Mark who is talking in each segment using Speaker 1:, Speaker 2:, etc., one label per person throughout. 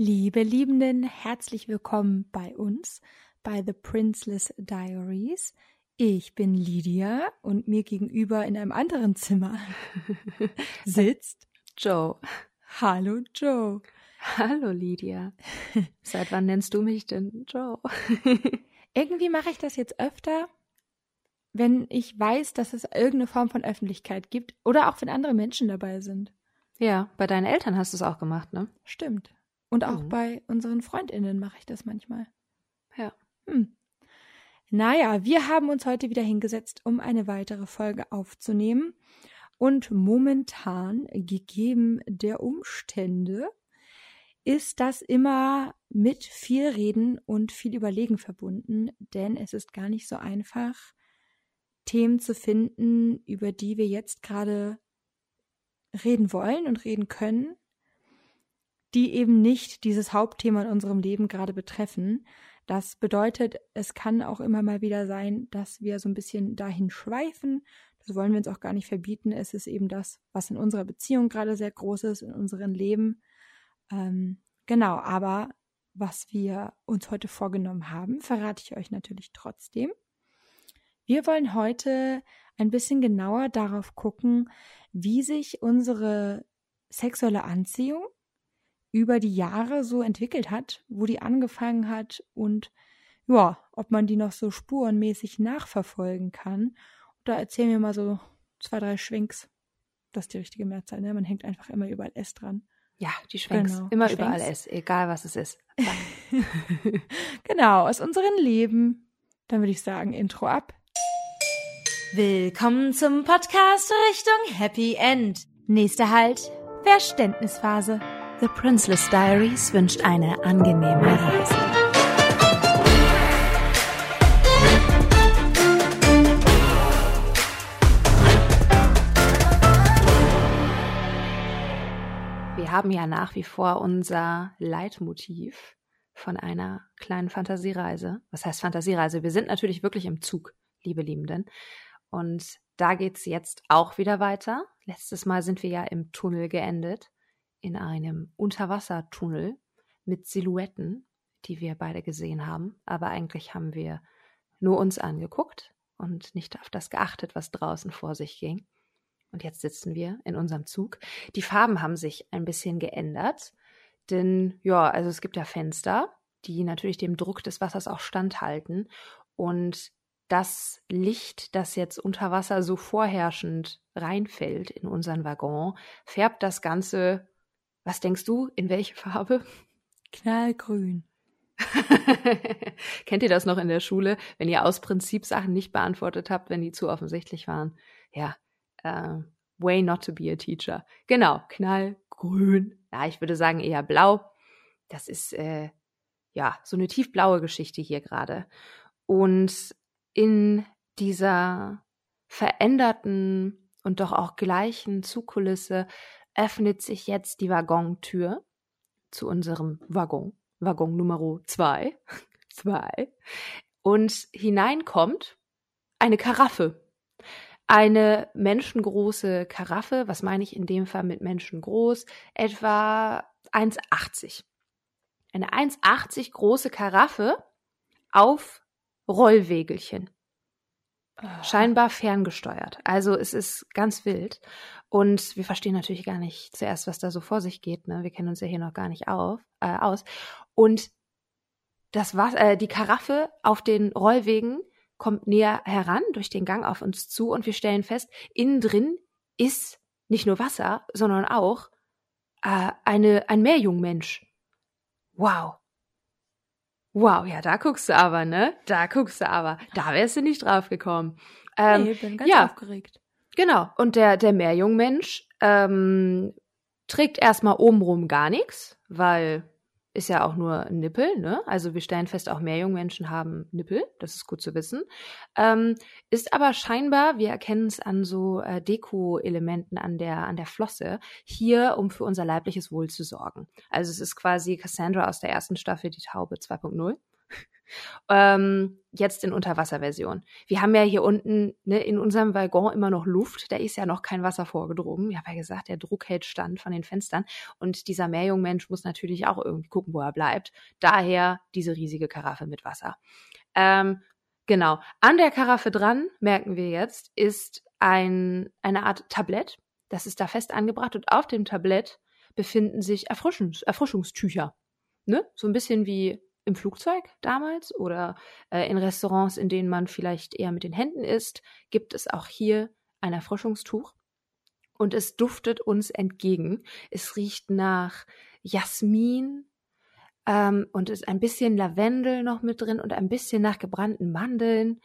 Speaker 1: Liebe Liebenden, herzlich willkommen bei uns bei The Princeless Diaries. Ich bin Lydia und mir gegenüber in einem anderen Zimmer sitzt
Speaker 2: Joe.
Speaker 1: Hallo Joe.
Speaker 2: Hallo Lydia. Seit wann nennst du mich denn Joe?
Speaker 1: Irgendwie mache ich das jetzt öfter, wenn ich weiß, dass es irgendeine Form von Öffentlichkeit gibt oder auch wenn andere Menschen dabei sind.
Speaker 2: Ja, bei deinen Eltern hast du es auch gemacht, ne?
Speaker 1: Stimmt. Und auch
Speaker 2: Mhm.
Speaker 1: bei unseren Freundinnen mache ich das manchmal.
Speaker 2: Ja.
Speaker 1: Hm. Naja, wir haben uns heute wieder hingesetzt, um eine weitere Folge aufzunehmen. Und momentan, gegeben der Umstände, ist das immer mit viel Reden und viel Überlegen verbunden, denn es ist gar nicht so einfach, Themen zu finden, über die wir jetzt gerade reden wollen und reden können, die eben nicht dieses Hauptthema in unserem Leben gerade betreffen. Das bedeutet, es kann auch immer mal wieder sein, dass wir so ein bisschen dahin schweifen. Das wollen wir uns auch gar nicht verbieten. Es ist eben das, was in unserer Beziehung gerade sehr groß ist, in unserem Leben. Ähm, genau, aber was wir uns heute vorgenommen haben, verrate ich euch natürlich trotzdem. Wir wollen heute ein bisschen genauer darauf gucken, wie sich unsere sexuelle Anziehung über die Jahre so entwickelt hat, wo die angefangen hat und ja, ob man die noch so spurenmäßig nachverfolgen kann. Da erzählen wir mal so zwei, drei Schwenks. Das ist die richtige Mehrzahl, ne? Man hängt einfach immer überall S dran.
Speaker 2: Ja, die Schwenks.
Speaker 1: Genau,
Speaker 2: Immer
Speaker 1: die
Speaker 2: überall
Speaker 1: Schwenks.
Speaker 2: ist, egal was es ist.
Speaker 1: genau, aus unserem Leben. Dann würde ich sagen, Intro ab.
Speaker 3: Willkommen zum Podcast Richtung Happy End.
Speaker 1: Nächster Halt, Verständnisphase.
Speaker 2: The Princeless Diaries wünscht eine angenehme Reise. Wir haben ja nach wie vor unser Leitmotiv von einer kleinen Fantasiereise. Was heißt Fantasiereise? Wir sind natürlich wirklich im Zug, liebe Liebenden. Und da geht's jetzt auch wieder weiter. Letztes Mal sind wir ja im Tunnel geendet, in einem Unterwassertunnel mit Silhouetten, die wir beide gesehen haben. Aber eigentlich haben wir nur uns angeguckt und nicht auf das geachtet, was draußen vor sich ging. Und jetzt sitzen wir in unserem Zug. Die Farben haben sich ein bisschen geändert, denn ja, also es gibt ja Fenster, die natürlich dem Druck des Wassers auch standhalten. Und das Licht, das jetzt unter Wasser so vorherrschend reinfällt in unseren Waggon, färbt das Ganze, was denkst du, in welche Farbe?
Speaker 1: Knallgrün.
Speaker 2: Kennt ihr das noch in der Schule, wenn ihr aus Prinzip Sachen nicht beantwortet habt, wenn die zu offensichtlich waren? Ja, äh, way not to be a teacher. Genau, knallgrün. Ja, ich würde sagen eher blau. Das ist äh, ja so eine tiefblaue Geschichte hier gerade. Und in dieser veränderten und doch auch gleichen Zugkulisse öffnet sich jetzt die Waggontür zu unserem Waggon, Waggon Nummer zwei, zwei, und hineinkommt eine Karaffe. Eine menschengroße Karaffe, was meine ich in dem Fall mit menschengroß? Etwa 1,80. Eine 1,80 große Karaffe auf Rollwegelchen. Scheinbar ferngesteuert. Also es ist ganz wild. Und wir verstehen natürlich gar nicht zuerst, was da so vor sich geht. Ne? Wir kennen uns ja hier noch gar nicht auf, äh, aus. Und das war, äh, die Karaffe auf den Rollwegen kommt näher heran durch den Gang auf uns zu und wir stellen fest, innen drin ist nicht nur Wasser, sondern auch äh, eine, ein Meerjungmensch. Wow. Wow, ja, da guckst du aber, ne? Da guckst du aber. Da wärst du nicht drauf gekommen. Ähm,
Speaker 1: nee, bin ganz
Speaker 2: ja.
Speaker 1: aufgeregt.
Speaker 2: Genau. Und der, der Meerjungmensch ähm, trägt erstmal obenrum gar nichts, weil ist ja auch nur ein Nippel, ne? Also wir stellen fest, auch Meerjungmenschen haben Nippel, das ist gut zu wissen. Ähm, ist aber scheinbar, wir erkennen es an so äh, Deko-Elementen an der, an der Flosse, hier, um für unser leibliches Wohl zu sorgen. Also es ist quasi Cassandra aus der ersten Staffel, die Taube 2.0. Ähm, jetzt in Unterwasserversion. Wir haben ja hier unten ne, in unserem Waggon immer noch Luft. Da ist ja noch kein Wasser vorgedrungen. Ich habe ja gesagt, der Druck hält stand von den Fenstern. Und dieser Meerjungmensch muss natürlich auch irgendwie gucken, wo er bleibt. Daher diese riesige Karaffe mit Wasser. Ähm, genau. An der Karaffe dran, merken wir jetzt, ist ein, eine Art Tablett. Das ist da fest angebracht und auf dem Tablett befinden sich Erfrischungs Erfrischungstücher. Ne? So ein bisschen wie im Flugzeug damals oder äh, in Restaurants, in denen man vielleicht eher mit den Händen isst, gibt es auch hier ein Erfrischungstuch. Und es duftet uns entgegen. Es riecht nach Jasmin ähm, und ist ein bisschen Lavendel noch mit drin und ein bisschen nach gebrannten Mandeln.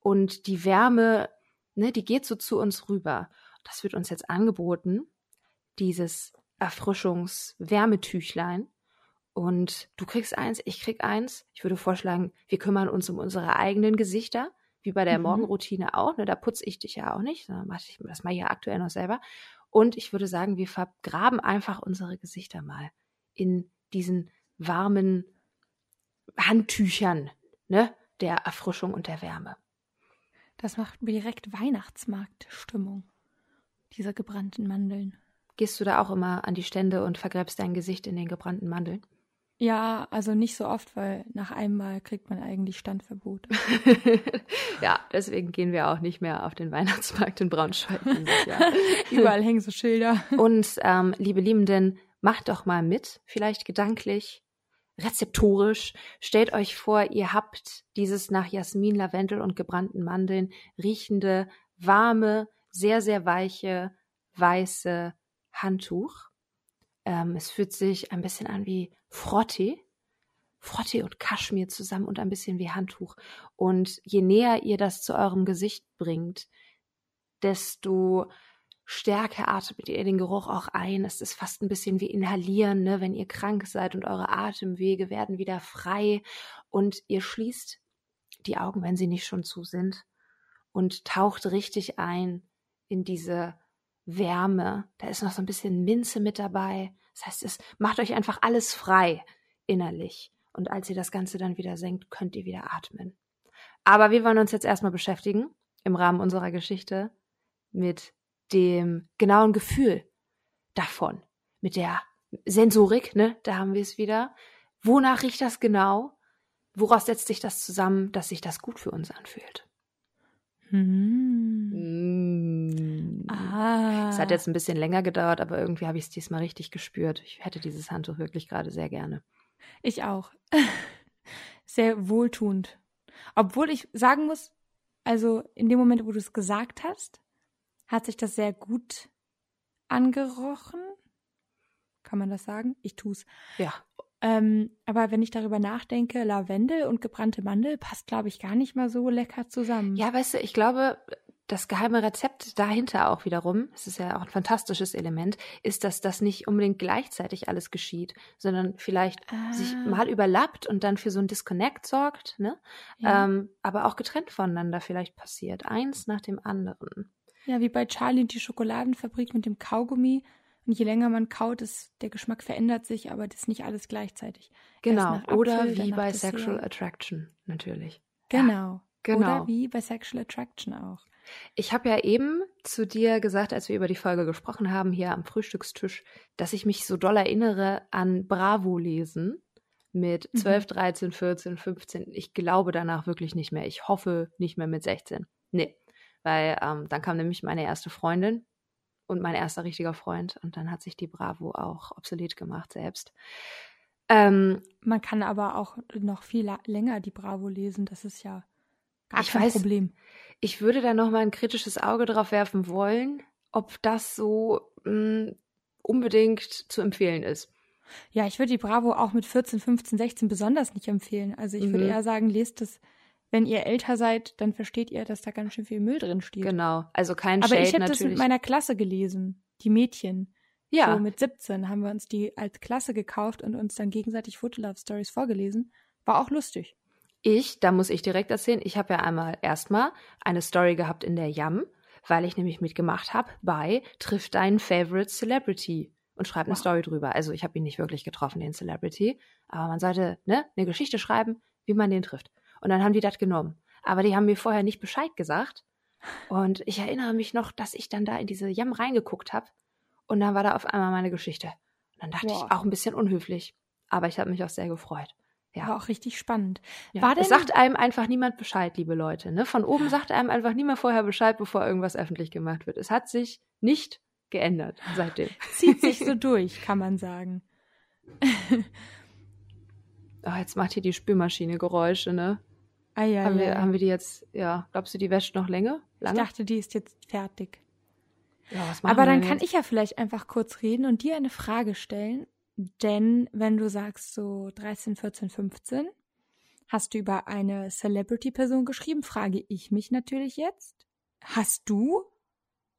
Speaker 2: Und die Wärme, ne, die geht so zu uns rüber. Das wird uns jetzt angeboten, dieses Erfrischungswärmetüchlein. Und du kriegst eins, ich krieg eins. Ich würde vorschlagen, wir kümmern uns um unsere eigenen Gesichter, wie bei der mhm. Morgenroutine auch. Ne? Da putze ich dich ja auch nicht, sondern mach ich, das mache ich ja aktuell noch selber. Und ich würde sagen, wir vergraben einfach unsere Gesichter mal in diesen warmen Handtüchern ne? der Erfrischung und der Wärme.
Speaker 1: Das macht mir direkt Weihnachtsmarktstimmung, diese gebrannten Mandeln.
Speaker 2: Gehst du da auch immer an die Stände und vergräbst dein Gesicht in den gebrannten Mandeln?
Speaker 1: Ja, also nicht so oft, weil nach einem Mal kriegt man eigentlich Standverbot.
Speaker 2: ja, deswegen gehen wir auch nicht mehr auf den Weihnachtsmarkt in Braunschweig
Speaker 1: Überall hängen so Schilder.
Speaker 2: Und ähm, liebe Liebenden, macht doch mal mit, vielleicht gedanklich, rezeptorisch. Stellt euch vor, ihr habt dieses nach Jasmin, Lavendel und gebrannten Mandeln riechende, warme, sehr, sehr weiche, weiße Handtuch ähm, es fühlt sich ein bisschen an wie Frottee. Frottee und Kaschmir zusammen und ein bisschen wie Handtuch. Und je näher ihr das zu eurem Gesicht bringt, desto stärker atmet ihr den Geruch auch ein. Es ist fast ein bisschen wie inhalieren, ne? wenn ihr krank seid und eure Atemwege werden wieder frei und ihr schließt die Augen, wenn sie nicht schon zu sind und taucht richtig ein in diese Wärme. Da ist noch so ein bisschen Minze mit dabei. Das heißt, es macht euch einfach alles frei innerlich. Und als ihr das Ganze dann wieder senkt, könnt ihr wieder atmen. Aber wir wollen uns jetzt erstmal beschäftigen, im Rahmen unserer Geschichte, mit dem genauen Gefühl davon. Mit der Sensorik, ne? Da haben wir es wieder. Wonach riecht das genau? Woraus setzt sich das zusammen, dass sich das gut für uns anfühlt?
Speaker 1: Hm. Ah.
Speaker 2: Es hat jetzt ein bisschen länger gedauert, aber irgendwie habe ich es diesmal richtig gespürt. Ich hätte dieses Handtuch wirklich gerade sehr gerne.
Speaker 1: Ich auch. Sehr wohltuend. Obwohl ich sagen muss, also in dem Moment, wo du es gesagt hast, hat sich das sehr gut angerochen. Kann man das sagen? Ich tu's.
Speaker 2: Ja.
Speaker 1: Ähm, aber wenn ich darüber nachdenke, Lavendel und gebrannte Mandel passt, glaube ich, gar nicht mal so lecker zusammen.
Speaker 2: Ja, weißt du, ich glaube, das geheime Rezept dahinter auch wiederum, es ist ja auch ein fantastisches Element, ist, dass das nicht unbedingt gleichzeitig alles geschieht, sondern vielleicht
Speaker 1: ah.
Speaker 2: sich mal überlappt und dann für so ein Disconnect sorgt, ne?
Speaker 1: Ja.
Speaker 2: Ähm, aber auch getrennt voneinander vielleicht passiert, eins nach dem anderen.
Speaker 1: Ja, wie bei Charlie und die Schokoladenfabrik mit dem Kaugummi. Und je länger man kaut, ist, der Geschmack verändert sich, aber das ist nicht alles gleichzeitig.
Speaker 2: Genau.
Speaker 1: Nach
Speaker 2: Oder
Speaker 1: Apfel,
Speaker 2: wie bei. Sexual Attraction, natürlich.
Speaker 1: Genau.
Speaker 2: genau.
Speaker 1: Oder wie bei Sexual Attraction auch.
Speaker 2: Ich habe ja eben zu dir gesagt, als wir über die Folge gesprochen haben, hier am Frühstückstisch, dass ich mich so doll erinnere an Bravo-Lesen mit
Speaker 1: Mhm.
Speaker 2: 12, 13, 14, 15. Ich glaube danach wirklich nicht mehr. Ich hoffe nicht mehr mit 16. Nee, weil ähm, dann kam nämlich meine erste Freundin und mein erster richtiger Freund und dann hat sich die Bravo auch obsolet gemacht selbst. Ähm,
Speaker 1: Man kann aber auch noch viel länger die Bravo lesen. Das ist ja gar
Speaker 2: Ich
Speaker 1: kein
Speaker 2: weiß-
Speaker 1: Problem.
Speaker 2: ich würde da noch mal ein kritisches Auge drauf werfen wollen, ob das so mh, unbedingt zu empfehlen ist.
Speaker 1: Ja, ich würde die Bravo auch mit 14, 15, 16 besonders nicht empfehlen. Also ich würde
Speaker 2: Mhm.
Speaker 1: eher sagen, lest es, wenn ihr älter seid, dann versteht ihr, dass da ganz schön viel Müll drin steht.
Speaker 2: Genau, also kein
Speaker 1: Aber
Speaker 2: Shade
Speaker 1: ich habe das mit meiner Klasse gelesen, die Mädchen.
Speaker 2: ja,
Speaker 1: So mit 17 haben wir uns die als Klasse gekauft und uns dann gegenseitig Fotolove-Stories vorgelesen. War auch lustig.
Speaker 2: Ich, da muss ich direkt erzählen, ich habe ja einmal erstmal eine Story gehabt in der Yam, weil ich nämlich mitgemacht habe bei Triff deinen Favorite Celebrity und schreib eine
Speaker 1: Wow.
Speaker 2: Story drüber. Also ich habe ihn nicht wirklich getroffen, den Celebrity, aber man sollte ne, eine Geschichte schreiben, wie man den trifft. Und dann haben die das genommen. Aber die haben mir vorher nicht Bescheid gesagt. Und ich erinnere mich noch, dass ich dann da in diese Jam reingeguckt habe. Und dann war da auf einmal meine Geschichte. Und dann dachte
Speaker 1: Boah.
Speaker 2: ich, auch ein bisschen unhöflich. Aber ich habe mich auch sehr gefreut. Ja.
Speaker 1: War auch richtig spannend.
Speaker 2: Ja.
Speaker 1: War denn,
Speaker 2: es sagt einem einfach niemand Bescheid, liebe Leute. Ne? Von oben sagt einem einfach niemand vorher Bescheid, bevor irgendwas öffentlich gemacht wird. Es hat sich nicht geändert seitdem.
Speaker 1: zieht sich so durch, kann man sagen.
Speaker 2: Oh, jetzt macht hier die Spülmaschine Geräusche, ne?
Speaker 1: Ah, ja,
Speaker 2: haben,
Speaker 1: ja.
Speaker 2: wir, haben wir die jetzt, ja, glaubst du, die wäscht noch länger?
Speaker 1: ich
Speaker 2: Lange?
Speaker 1: dachte, die ist jetzt fertig.
Speaker 2: ja, was machen
Speaker 1: Aber
Speaker 2: wir
Speaker 1: dann
Speaker 2: denn
Speaker 1: kann
Speaker 2: jetzt?
Speaker 1: ich ja vielleicht einfach kurz reden und dir eine Frage stellen. Denn wenn du sagst so 13, 14, 15, hast du über eine Celebrity-Person geschrieben, frage ich mich natürlich jetzt. Hast du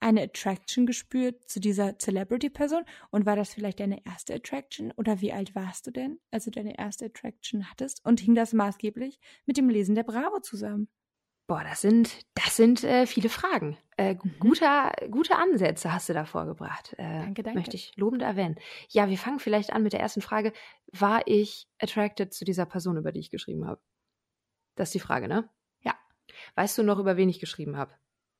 Speaker 1: eine Attraction gespürt zu dieser Celebrity-Person? Und war das vielleicht deine erste Attraction? Oder wie alt warst du denn, als du deine erste Attraction hattest? Und hing das maßgeblich mit dem Lesen der Bravo zusammen?
Speaker 2: Boah, das sind, das sind äh, viele Fragen. Äh,
Speaker 1: Mhm.
Speaker 2: guter, gute Ansätze hast du da vorgebracht. Äh,
Speaker 1: Danke, danke.
Speaker 2: Möchte ich lobend erwähnen. Ja, wir fangen vielleicht an mit der ersten Frage. War ich attracted zu dieser Person, über die ich geschrieben habe? Das ist die Frage, ne?
Speaker 1: Ja.
Speaker 2: Weißt du noch, über wen ich geschrieben habe?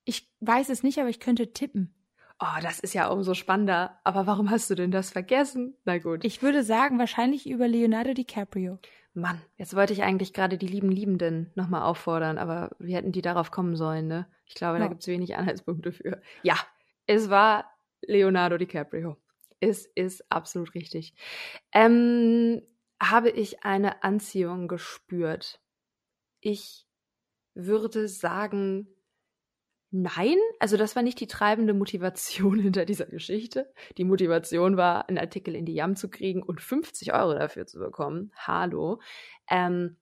Speaker 1: Ich weiß es nicht, aber ich könnte tippen.
Speaker 2: Oh, das ist ja umso spannender. Aber warum hast du denn das vergessen? Na gut.
Speaker 1: Ich würde sagen, wahrscheinlich über Leonardo DiCaprio.
Speaker 2: Mann, jetzt wollte ich eigentlich gerade die lieben Liebenden nochmal auffordern, aber wie hätten die darauf kommen sollen, ne? Ich glaube, da
Speaker 1: Ja.
Speaker 2: gibt's wenig Anhaltspunkte für. Ja, es war Leonardo DiCaprio. Es ist absolut richtig. Ähm, habe ich eine Anziehung gespürt? Ich würde sagen, nein. Also das war nicht die treibende Motivation hinter dieser Geschichte. Die Motivation war, einen Artikel in die Jam zu kriegen und 50 Euro dafür zu bekommen. Hallo. Ähm,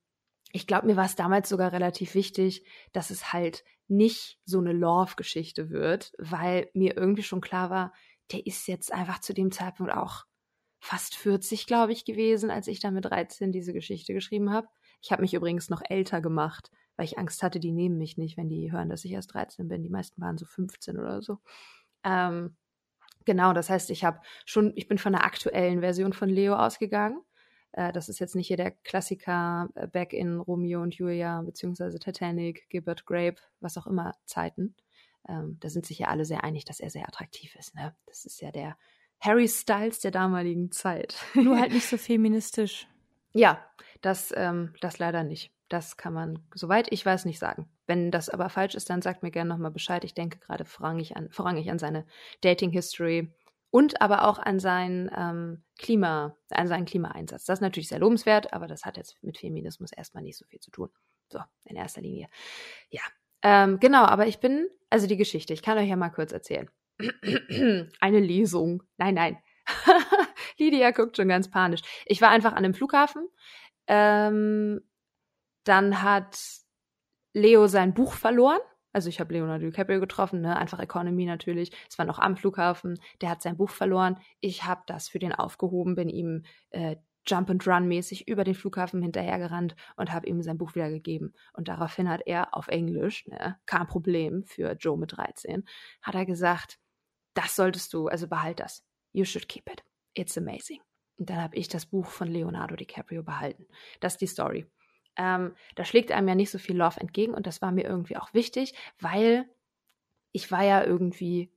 Speaker 2: ich glaube, mir war es damals sogar relativ wichtig, dass es halt nicht so eine Love-Geschichte wird, weil mir irgendwie schon klar war, der ist jetzt einfach zu dem Zeitpunkt auch fast 40, glaube ich, gewesen, als ich da mit 13 diese Geschichte geschrieben habe. Ich habe mich übrigens noch älter gemacht, weil ich Angst hatte, die nehmen mich nicht, wenn die hören, dass ich erst 13 bin. Die meisten waren so 15 oder so. Ähm, genau, das heißt, ich habe schon, ich bin von der aktuellen Version von Leo ausgegangen. Äh, das ist jetzt nicht hier der Klassiker äh, Back in Romeo und Julia, beziehungsweise Titanic, Gilbert Grape, was auch immer Zeiten. Ähm, da sind sich ja alle sehr einig, dass er sehr attraktiv ist. Ne? Das ist ja der Harry Styles der damaligen Zeit.
Speaker 1: Nur halt nicht so feministisch.
Speaker 2: Ja, das, ähm, das leider nicht. Das kann man, soweit ich weiß, nicht sagen. Wenn das aber falsch ist, dann sagt mir gerne nochmal Bescheid. Ich denke gerade vorrangig an, vorrangig an seine Dating-History und aber auch an seinen ähm, Klima, an seinen Klimaeinsatz. Das ist natürlich sehr lobenswert, aber das hat jetzt mit Feminismus erstmal nicht so viel zu tun. So, in erster Linie. Ja. Ähm, genau, aber ich bin, also die Geschichte, ich kann euch ja mal kurz erzählen. Eine Lesung. Nein, nein. Lydia guckt schon ganz panisch. Ich war einfach an dem Flughafen. Ähm, dann hat Leo sein Buch verloren. Also ich habe Leonardo DiCaprio getroffen, ne? einfach Economy natürlich. Es war noch am Flughafen. Der hat sein Buch verloren. Ich habe das für den aufgehoben, bin ihm äh, Jump and Run mäßig über den Flughafen hinterhergerannt und habe ihm sein Buch wiedergegeben. Und daraufhin hat er auf Englisch, ne, kein Problem für Joe mit 13, hat er gesagt, das solltest du, also behalt das. You should keep it. It's amazing. Und dann habe ich das Buch von Leonardo DiCaprio behalten. Das ist die Story. Ähm, da schlägt einem ja nicht so viel Love entgegen und das war mir irgendwie auch wichtig, weil ich war ja irgendwie,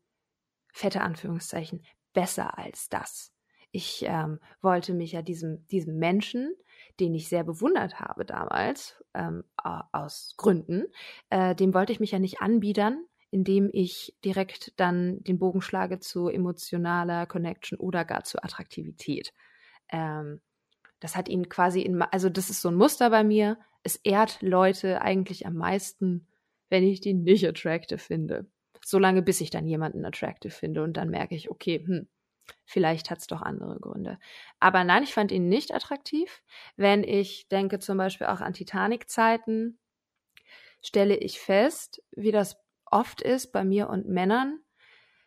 Speaker 2: fette Anführungszeichen, besser als das. Ich ähm, wollte mich ja diesem, diesem Menschen, den ich sehr bewundert habe damals, ähm, aus Gründen, äh, dem wollte ich mich ja nicht anbiedern, indem ich direkt dann den Bogen schlage zu emotionaler Connection oder gar zu Attraktivität. Ähm, das hat ihn quasi in, also das ist so ein Muster bei mir. Es ehrt Leute eigentlich am meisten, wenn ich die nicht attractive finde. Solange bis ich dann jemanden attractive finde und dann merke ich, okay, hm, vielleicht hat es doch andere Gründe. Aber nein, ich fand ihn nicht attraktiv. Wenn ich denke zum Beispiel auch an Titanic-Zeiten, stelle ich fest, wie das oft ist bei mir und Männern.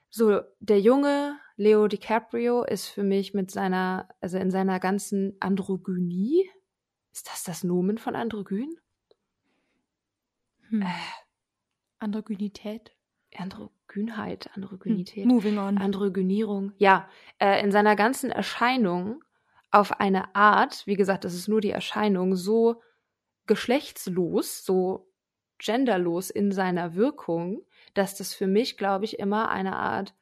Speaker 2: So, der junge Leo DiCaprio ist für mich mit seiner, also in seiner ganzen Androgynie, ist das das Nomen von Androgyn?
Speaker 1: Hm.
Speaker 2: Äh,
Speaker 1: Androgynität.
Speaker 2: Androgynheit, Androgynität.
Speaker 1: Hm. Moving on.
Speaker 2: Androgynierung. Ja, äh, in seiner ganzen Erscheinung auf eine Art, wie gesagt, das ist nur die Erscheinung, so geschlechtslos, so genderlos in seiner Wirkung, dass das für mich, glaube ich, immer eine Art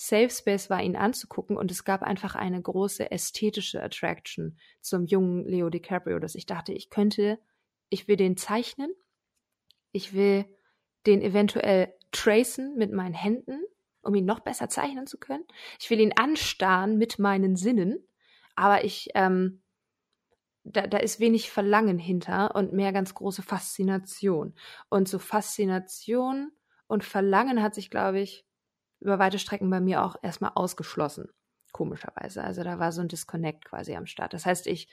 Speaker 2: Safe Space war, ihn anzugucken. Und es gab einfach eine große ästhetische Attraction zum jungen Leo DiCaprio, dass ich dachte, ich könnte, ich will den zeichnen, ich will den eventuell tracen mit meinen Händen, um ihn noch besser zeichnen zu können. Ich will ihn anstarren mit meinen Sinnen, aber ich, ähm, da, da ist wenig Verlangen hinter und mehr ganz große Faszination. Und so Faszination und Verlangen hat sich, glaube ich, über weite Strecken bei mir auch erstmal ausgeschlossen. Komischerweise. Also da war so ein Disconnect quasi am Start. Das heißt, ich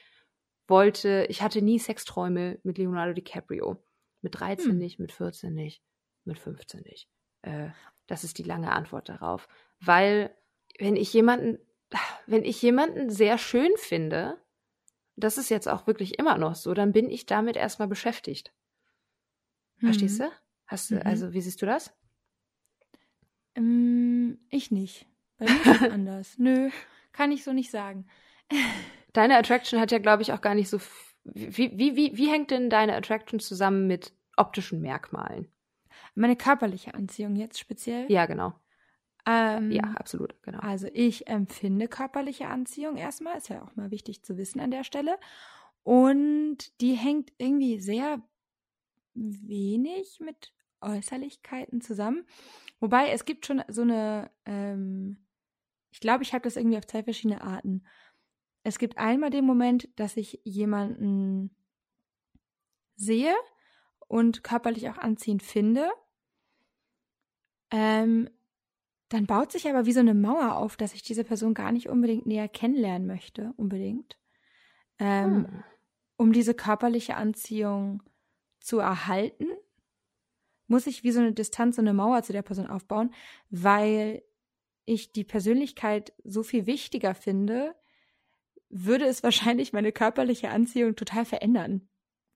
Speaker 2: wollte, ich hatte nie Sexträume mit Leonardo DiCaprio. Mit 13 hm. nicht, mit 14 nicht, mit 15 nicht. Äh, das ist die lange Antwort darauf. Weil, wenn ich jemanden, wenn ich jemanden sehr schön finde, das ist jetzt auch wirklich immer noch so, dann bin ich damit erstmal beschäftigt. Mhm. Verstehst du? Hast du, mhm. also wie siehst du das?
Speaker 1: Ähm, ich nicht. Bei mir ist es anders. Nö, kann ich so nicht sagen.
Speaker 2: Deine Attraction hat ja, glaube ich, auch gar nicht so. Wie, wie, wie, wie hängt denn deine Attraction zusammen mit optischen Merkmalen?
Speaker 1: Meine körperliche Anziehung jetzt speziell?
Speaker 2: Ja, genau.
Speaker 1: Ähm,
Speaker 2: ja, absolut, genau.
Speaker 1: Also ich empfinde körperliche Anziehung erstmal, ist ja auch mal wichtig zu wissen an der Stelle. Und die hängt irgendwie sehr wenig mit Äußerlichkeiten zusammen. Wobei es gibt schon so eine, ähm, ich glaube, ich habe das irgendwie auf zwei verschiedene Arten. Es gibt einmal den Moment, dass ich jemanden sehe und körperlich auch anziehend finde. Ähm, dann baut sich aber wie so eine Mauer auf, dass ich diese Person gar nicht unbedingt näher kennenlernen möchte, unbedingt. Ähm, hm. Um diese körperliche Anziehung zu erhalten, muss ich wie so eine Distanz, so eine Mauer zu der Person aufbauen, weil ich die Persönlichkeit so viel wichtiger finde, würde es wahrscheinlich meine körperliche Anziehung total verändern,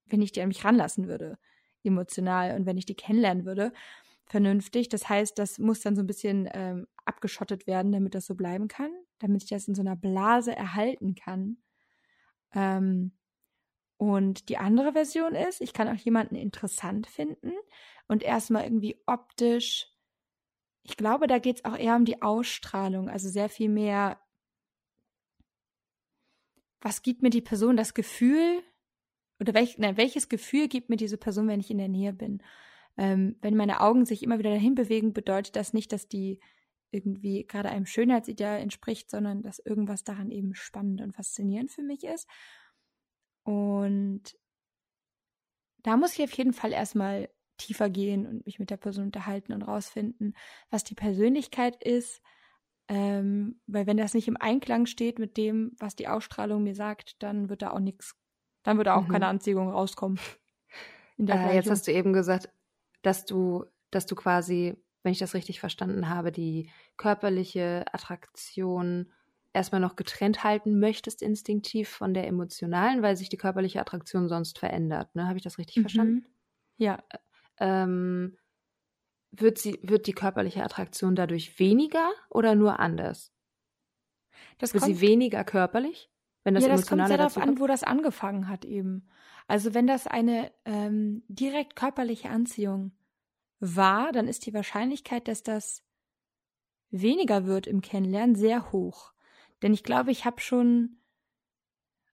Speaker 1: wenn ich die an mich ranlassen würde, emotional und wenn ich die kennenlernen würde vernünftig. Das heißt, das muss dann so ein bisschen ähm, abgeschottet werden, damit das so bleiben kann, damit ich das in so einer Blase erhalten kann. Ähm, und die andere Version ist, ich kann auch jemanden interessant finden und erstmal irgendwie optisch. Ich glaube, da geht es auch eher um die Ausstrahlung, also sehr viel mehr. Was gibt mir die Person das Gefühl, oder welch, nein, welches Gefühl gibt mir diese Person, wenn ich in der Nähe bin? Ähm, wenn meine Augen sich immer wieder dahin bewegen, bedeutet das nicht, dass die irgendwie gerade einem Schönheitsideal entspricht, sondern dass irgendwas daran eben spannend und faszinierend für mich ist. Und da muss ich auf jeden Fall erstmal tiefer gehen und mich mit der Person unterhalten und rausfinden, was die Persönlichkeit ist. Ähm, weil wenn das nicht im Einklang steht mit dem, was die Ausstrahlung mir sagt, dann wird da auch nichts, dann wird da auch mhm. keine Anziehung rauskommen.
Speaker 2: Äh, jetzt hast du eben gesagt, dass du, dass du quasi, wenn ich das richtig verstanden habe, die körperliche Attraktion erstmal noch getrennt halten möchtest, instinktiv von der emotionalen, weil sich die körperliche Attraktion sonst verändert. Ne? Habe ich das richtig mhm. verstanden?
Speaker 1: Ja.
Speaker 2: Ähm, wird, sie, wird die körperliche Attraktion dadurch weniger oder nur anders? Das wird kommt, sie weniger körperlich?
Speaker 1: Wenn das ja, das kommt sehr darauf an, wo das angefangen hat eben. Also wenn das eine ähm, direkt körperliche Anziehung war, dann ist die Wahrscheinlichkeit, dass das weniger wird im Kennenlernen, sehr hoch. Denn ich glaube, ich habe schon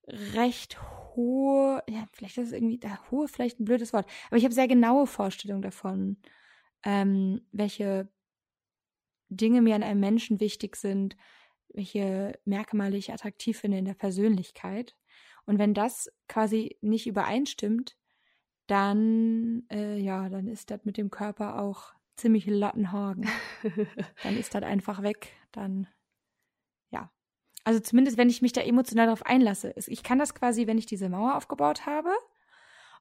Speaker 1: recht hohe, ja, vielleicht ist es irgendwie, da, hohe vielleicht ein blödes Wort, aber ich habe sehr genaue Vorstellungen davon, ähm, welche Dinge mir an einem Menschen wichtig sind, welche Merkmale ich attraktiv finde in der Persönlichkeit. Und wenn das quasi nicht übereinstimmt, dann, äh, ja, dann ist das mit dem Körper auch ziemlich Lattenhagen. dann ist das einfach weg. Dann. Also zumindest, wenn ich mich da emotional darauf einlasse. Ich kann das quasi, wenn ich diese Mauer aufgebaut habe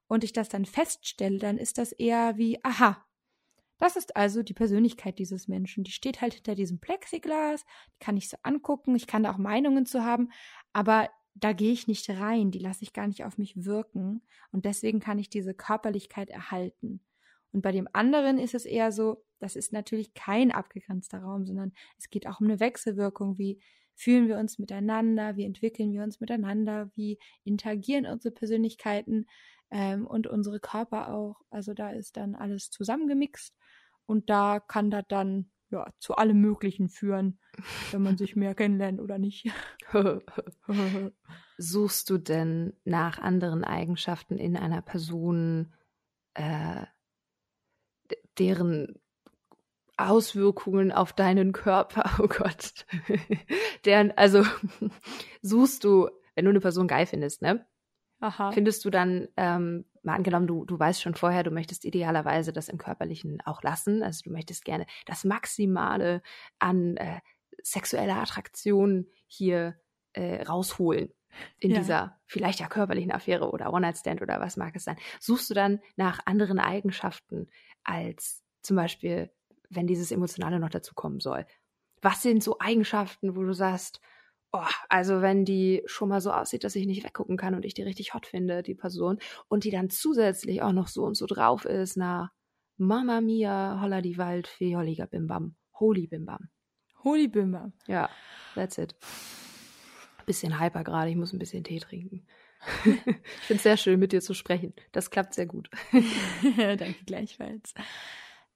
Speaker 1: und ich das dann feststelle, dann ist das eher wie, aha, das ist also die Persönlichkeit dieses Menschen. Die steht halt hinter diesem Plexiglas, die kann ich so angucken, ich kann da auch Meinungen zu haben, aber da gehe ich nicht rein, die lasse ich gar nicht auf mich wirken und deswegen kann ich diese Körperlichkeit erhalten. Und bei dem anderen ist es eher so, das ist natürlich kein abgegrenzter Raum, sondern es geht auch um eine Wechselwirkung, wie fühlen wir uns miteinander, wie entwickeln wir uns miteinander, wie interagieren unsere Persönlichkeiten ähm, und unsere Körper auch. Also da ist dann alles zusammengemixt und da kann das dann ja zu allem Möglichen führen, wenn man sich mehr kennenlernt oder nicht.
Speaker 2: Suchst du denn nach anderen Eigenschaften in einer Person, äh, deren Auswirkungen auf deinen Körper, oh Gott, deren, also suchst du, wenn du eine Person geil findest, ne? Aha. Findest du dann, ähm, mal angenommen, du, du weißt schon vorher, du möchtest idealerweise das im Körperlichen auch lassen, also du möchtest gerne das Maximale an äh, sexueller Attraktion hier äh, rausholen in ja. dieser vielleicht ja körperlichen Affäre oder One-Night-Stand oder was mag es sein, suchst du dann nach anderen Eigenschaften als zum Beispiel, wenn dieses Emotionale noch dazu kommen soll. Was sind so Eigenschaften, wo du sagst, oh, also wenn die schon mal so aussieht, dass ich nicht weggucken kann und ich die richtig hot finde, die Person, und die dann zusätzlich auch noch so und so drauf ist, na, Mama Mia, holla die Waldfee, holliger Bimbam, holy Bimbam.
Speaker 1: Holy Bimbam.
Speaker 2: Ja, that's it bisschen hyper gerade, ich muss ein bisschen Tee trinken. ich finde es sehr schön, mit dir zu sprechen. Das klappt sehr gut.
Speaker 1: Danke gleichfalls.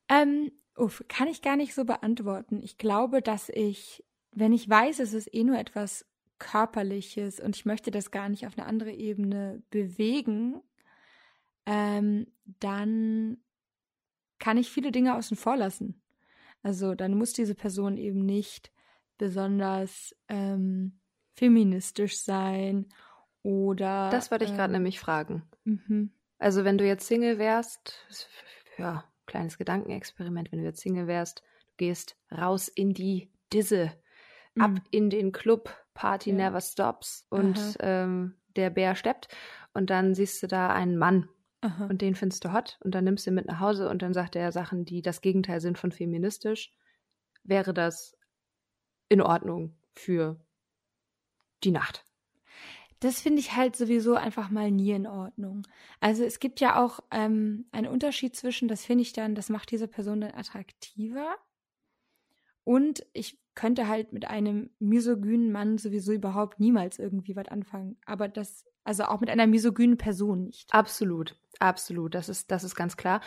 Speaker 1: Ähm, uff, kann ich gar nicht so beantworten. Ich glaube, dass ich, wenn ich weiß, es ist eh nur etwas Körperliches und ich möchte das gar nicht auf eine andere Ebene bewegen, ähm, dann kann ich viele Dinge außen vor lassen. Also dann muss diese Person eben nicht besonders ähm, feministisch sein oder.
Speaker 2: Das wollte ich gerade ähm, nämlich fragen. Mhm. Also, wenn du jetzt Single wärst, ja, kleines Gedankenexperiment, wenn du jetzt Single wärst, du gehst raus in die Disse, mhm. ab in den Club, Party ja. never stops und ähm, der Bär steppt und dann siehst du da einen Mann Aha. und den findest du hot und dann nimmst du ihn mit nach Hause und dann sagt er Sachen, die das Gegenteil sind von feministisch. Wäre das in Ordnung für die Nacht.
Speaker 1: Das finde ich halt sowieso einfach mal nie in Ordnung. Also es gibt ja auch ähm, einen Unterschied zwischen, das finde ich dann, das macht diese Person dann attraktiver. Und ich könnte halt mit einem misogynen Mann sowieso überhaupt niemals irgendwie was anfangen. Aber das, also auch mit einer misogynen Person nicht.
Speaker 2: Absolut, absolut. Das ist, das ist ganz klar.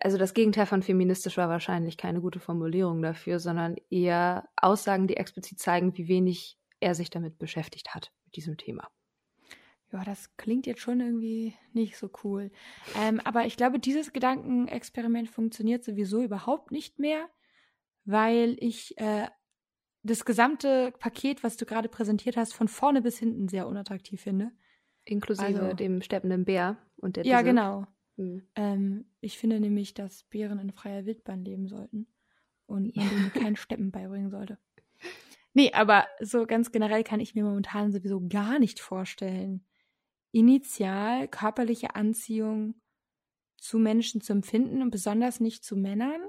Speaker 2: Also das Gegenteil von feministisch war wahrscheinlich keine gute Formulierung dafür, sondern eher Aussagen, die explizit zeigen, wie wenig er sich damit beschäftigt hat, mit diesem Thema.
Speaker 1: Ja, das klingt jetzt schon irgendwie nicht so cool. Ähm, aber ich glaube, dieses Gedankenexperiment funktioniert sowieso überhaupt nicht mehr, weil ich äh, das gesamte Paket, was du gerade präsentiert hast, von vorne bis hinten sehr unattraktiv finde.
Speaker 2: Inklusive also, dem steppenden Bär und der Disse.
Speaker 1: Ja, genau. Mhm. Ähm, ich finde nämlich, dass Bären in freier Wildbahn leben sollten und man denen keinen Steppen beibringen sollte. Nee, aber so ganz generell kann ich mir momentan sowieso gar nicht vorstellen, initial körperliche Anziehung zu Menschen zu empfinden und besonders nicht zu Männern.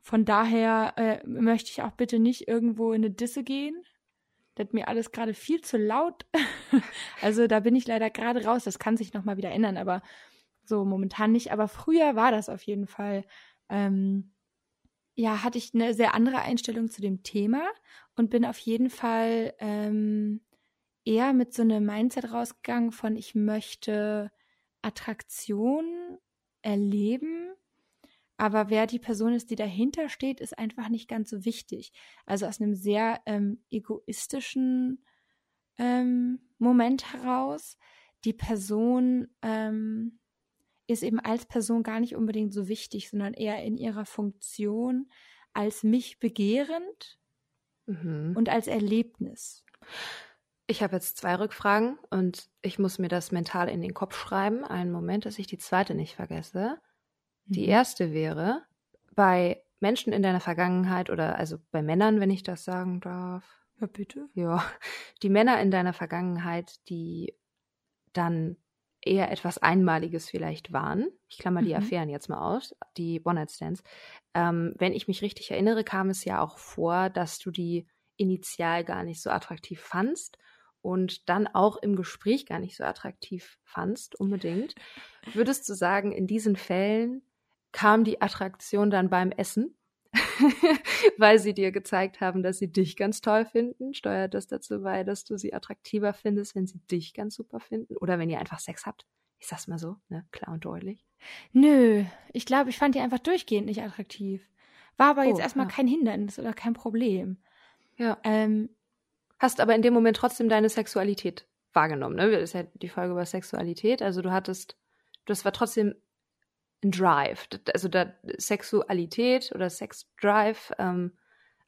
Speaker 1: Von daher äh, möchte ich auch bitte nicht irgendwo in eine Disse gehen. Das mir alles gerade viel zu laut. also da bin ich leider gerade raus. Das kann sich nochmal wieder ändern, aber so momentan nicht. Aber früher war das auf jeden Fall. Ähm, ja, hatte ich eine sehr andere Einstellung zu dem Thema und bin auf jeden Fall ähm, eher mit so einem Mindset rausgegangen von, ich möchte Attraktion erleben, aber wer die Person ist, die dahinter steht, ist einfach nicht ganz so wichtig. Also aus einem sehr ähm, egoistischen ähm, Moment heraus, die Person ähm, ist eben als Person gar nicht unbedingt so wichtig, sondern eher in ihrer Funktion als mich begehrend mhm. und als Erlebnis.
Speaker 2: Ich habe jetzt zwei Rückfragen und ich muss mir das mental in den Kopf schreiben. Einen Moment, dass ich die zweite nicht vergesse. Die mhm. erste wäre, bei Menschen in deiner Vergangenheit oder also bei Männern, wenn ich das sagen darf.
Speaker 1: Ja, bitte.
Speaker 2: Ja, die Männer in deiner Vergangenheit, die dann eher etwas Einmaliges vielleicht waren. Ich klammer die mhm. Affären jetzt mal aus, die One-Night-Stands. Ähm, wenn ich mich richtig erinnere, kam es ja auch vor, dass du die initial gar nicht so attraktiv fandst und dann auch im Gespräch gar nicht so attraktiv fandst, unbedingt. Würdest du sagen, in diesen Fällen kam die Attraktion dann beim Essen? weil sie dir gezeigt haben, dass sie dich ganz toll finden, steuert das dazu bei, dass du sie attraktiver findest, wenn sie dich ganz super finden oder wenn ihr einfach Sex habt. Ich sag's mal so, ne, klar und deutlich.
Speaker 1: Nö, ich glaube, ich fand die einfach durchgehend nicht attraktiv. War aber jetzt
Speaker 2: Oh,
Speaker 1: erstmal
Speaker 2: ja.
Speaker 1: kein Hindernis oder kein Problem.
Speaker 2: Ja.
Speaker 1: Ähm,
Speaker 2: Hast aber in dem Moment trotzdem deine Sexualität wahrgenommen, ne? Das ist ja die Folge über Sexualität. Also du hattest, das war trotzdem ein Drive. Also da Sexualität oder Sexdrive, ähm,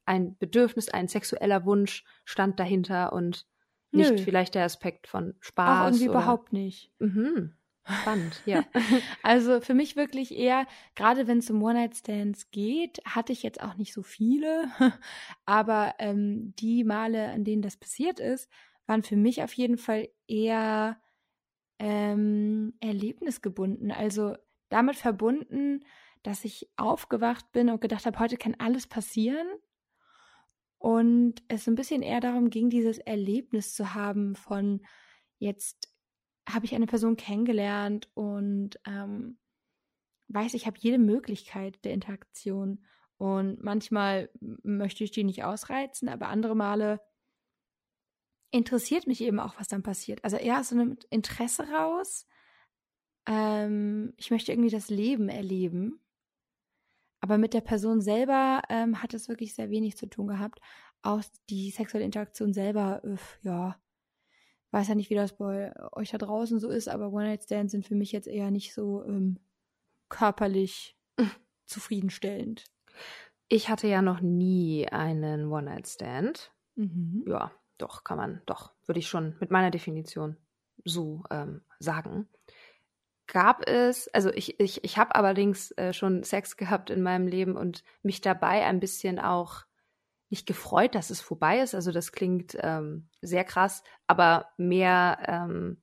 Speaker 2: ein Bedürfnis, ein sexueller Wunsch stand dahinter und nicht
Speaker 1: Nö.
Speaker 2: vielleicht der Aspekt von Spaß.
Speaker 1: auch irgendwie
Speaker 2: oder,
Speaker 1: überhaupt nicht.
Speaker 2: Mhm. Spannend, ja.
Speaker 1: Also für mich wirklich eher, gerade wenn es um One-Night-Stands geht, hatte ich jetzt auch nicht so viele, aber ähm, die Male, an denen das passiert ist, waren für mich auf jeden Fall eher ähm, erlebnisgebunden. Also damit verbunden, dass ich aufgewacht bin und gedacht habe, heute kann alles passieren. Und es so ein bisschen eher darum ging, dieses Erlebnis zu haben von jetzt habe ich eine Person kennengelernt und ähm, weiß, ich habe jede Möglichkeit der Interaktion. Und manchmal möchte ich die nicht ausreizen, aber andere Male interessiert mich eben auch, was dann passiert. Also eher so einem Interesse raus. Ähm, ich möchte irgendwie das Leben erleben. Aber mit der Person selber ähm, hat es wirklich sehr wenig zu tun gehabt. Auch die sexuelle Interaktion selber, öff, ja, weiß ja nicht, wie das bei euch da draußen so ist, aber One-Night-Stands sind für mich jetzt eher nicht so ähm, körperlich zufriedenstellend.
Speaker 2: Ich hatte ja noch nie einen One-Night-Stand.
Speaker 1: Mhm.
Speaker 2: Ja, doch, kann man, doch, würde ich schon mit meiner Definition so ähm, sagen. Gab es, also ich, ich, ich habe allerdings äh, schon Sex gehabt in meinem Leben und mich dabei ein bisschen auch nicht gefreut, dass es vorbei ist. Also das klingt ähm, sehr krass, aber mehr, ähm,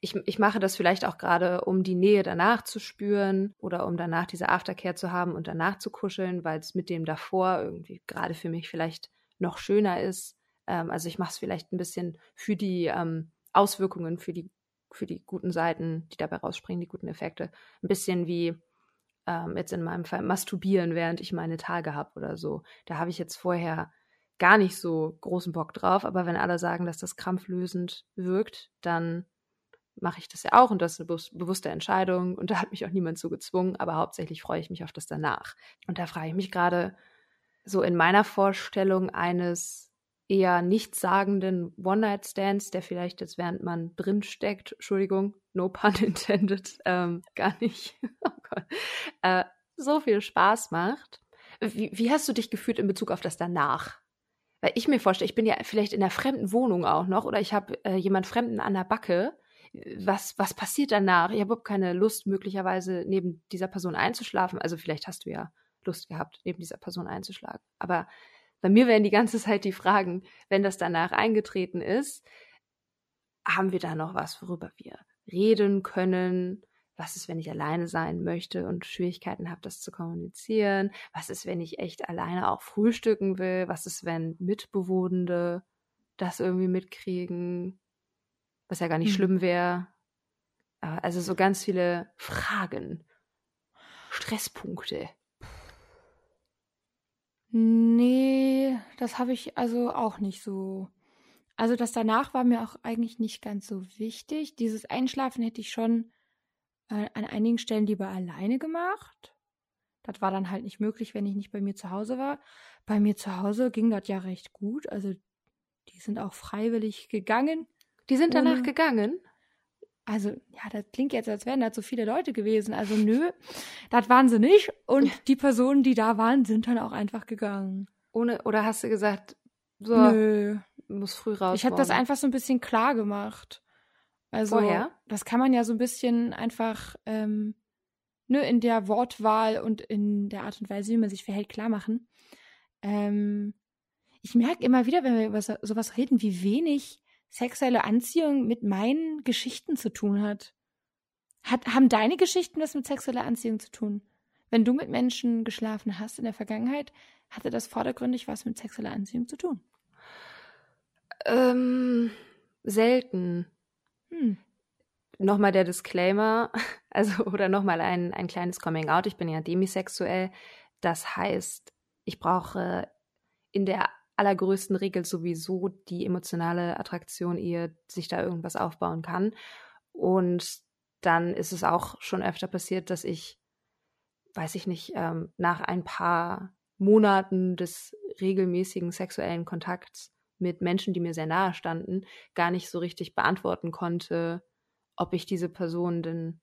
Speaker 2: ich, ich mache das vielleicht auch gerade, um die Nähe danach zu spüren oder um danach diese Aftercare zu haben und danach zu kuscheln, weil es mit dem davor irgendwie gerade für mich vielleicht noch schöner ist. Ähm, also ich mache es vielleicht ein bisschen für die ähm, Auswirkungen, für die, für die guten Seiten, die dabei rausspringen, die guten Effekte. Ein bisschen wie ähm, jetzt in meinem Fall masturbieren, während ich meine Tage habe oder so. Da habe ich jetzt vorher gar nicht so großen Bock drauf, aber wenn alle sagen, dass das krampflösend wirkt, dann mache ich das ja auch und das ist eine bewus- bewusste Entscheidung und da hat mich auch niemand so gezwungen, aber hauptsächlich freue ich mich auf das danach. Und da frage ich mich gerade so in meiner Vorstellung eines eher nichtssagenden One-Night-Stands, der vielleicht jetzt während man drin steckt, Entschuldigung, no pun intended, ähm, gar nicht, oh Gott, äh, so viel Spaß macht. Wie, wie hast du dich gefühlt in Bezug auf das danach? Weil ich mir vorstelle, ich bin ja vielleicht in einer fremden Wohnung auch noch oder ich habe äh, jemand Fremden an der Backe. Was, was passiert danach? Ich habe überhaupt keine Lust, möglicherweise neben dieser Person einzuschlafen. Also vielleicht hast du ja Lust gehabt, neben dieser Person einzuschlagen. Aber bei mir wären die ganze Zeit die Fragen, wenn das danach eingetreten ist, haben wir da noch was, worüber wir reden können? Was ist, wenn ich alleine sein möchte und Schwierigkeiten habe, das zu kommunizieren? Was ist, wenn ich echt alleine auch frühstücken will? Was ist, wenn Mitbewohnende das irgendwie mitkriegen? Was ja gar nicht
Speaker 1: Hm.
Speaker 2: schlimm wäre. Also so ganz viele Fragen, Stresspunkte.
Speaker 1: Nee, das habe ich also auch nicht so. Also das danach war mir auch eigentlich nicht ganz so wichtig. Dieses Einschlafen hätte ich schon äh, an einigen Stellen lieber alleine gemacht. Das war dann halt nicht möglich, wenn ich nicht bei mir zu Hause war. Bei mir zu Hause ging das ja recht gut. Also die sind auch freiwillig gegangen.
Speaker 2: Die sind danach
Speaker 1: Ohne-
Speaker 2: gegangen.
Speaker 1: Also, ja, das klingt jetzt, als wären da so viele Leute gewesen. Also, nö, das waren sie nicht. Und die Personen, die da waren, sind dann auch einfach gegangen.
Speaker 2: Ohne, oder hast du gesagt, so,
Speaker 1: Nö.
Speaker 2: Muss früh raus.
Speaker 1: Ich habe das einfach so ein bisschen klar gemacht. Also,
Speaker 2: Vorher?
Speaker 1: das kann man ja so ein bisschen einfach ähm, ne, in der Wortwahl und in der Art und Weise, wie man sich verhält, klar machen. Ähm, ich merke immer wieder, wenn wir über so, sowas reden, wie wenig sexuelle Anziehung mit meinen Geschichten zu tun hat. hat. Haben deine Geschichten was mit sexueller Anziehung zu tun? Wenn du mit Menschen geschlafen hast in der Vergangenheit, hatte das vordergründig was mit sexueller Anziehung zu tun?
Speaker 2: Ähm, selten.
Speaker 1: Hm.
Speaker 2: Nochmal der Disclaimer, also oder nochmal ein, ein kleines Coming Out. Ich bin ja demisexuell. Das heißt, ich brauche in der allergrößten Regel sowieso die emotionale Attraktion, ehe sich da irgendwas aufbauen kann. Und dann ist es auch schon öfter passiert, dass ich, weiß ich nicht, ähm, nach ein paar Monaten des regelmäßigen sexuellen Kontakts mit Menschen, die mir sehr nahe standen, gar nicht so richtig beantworten konnte, ob ich diese Person denn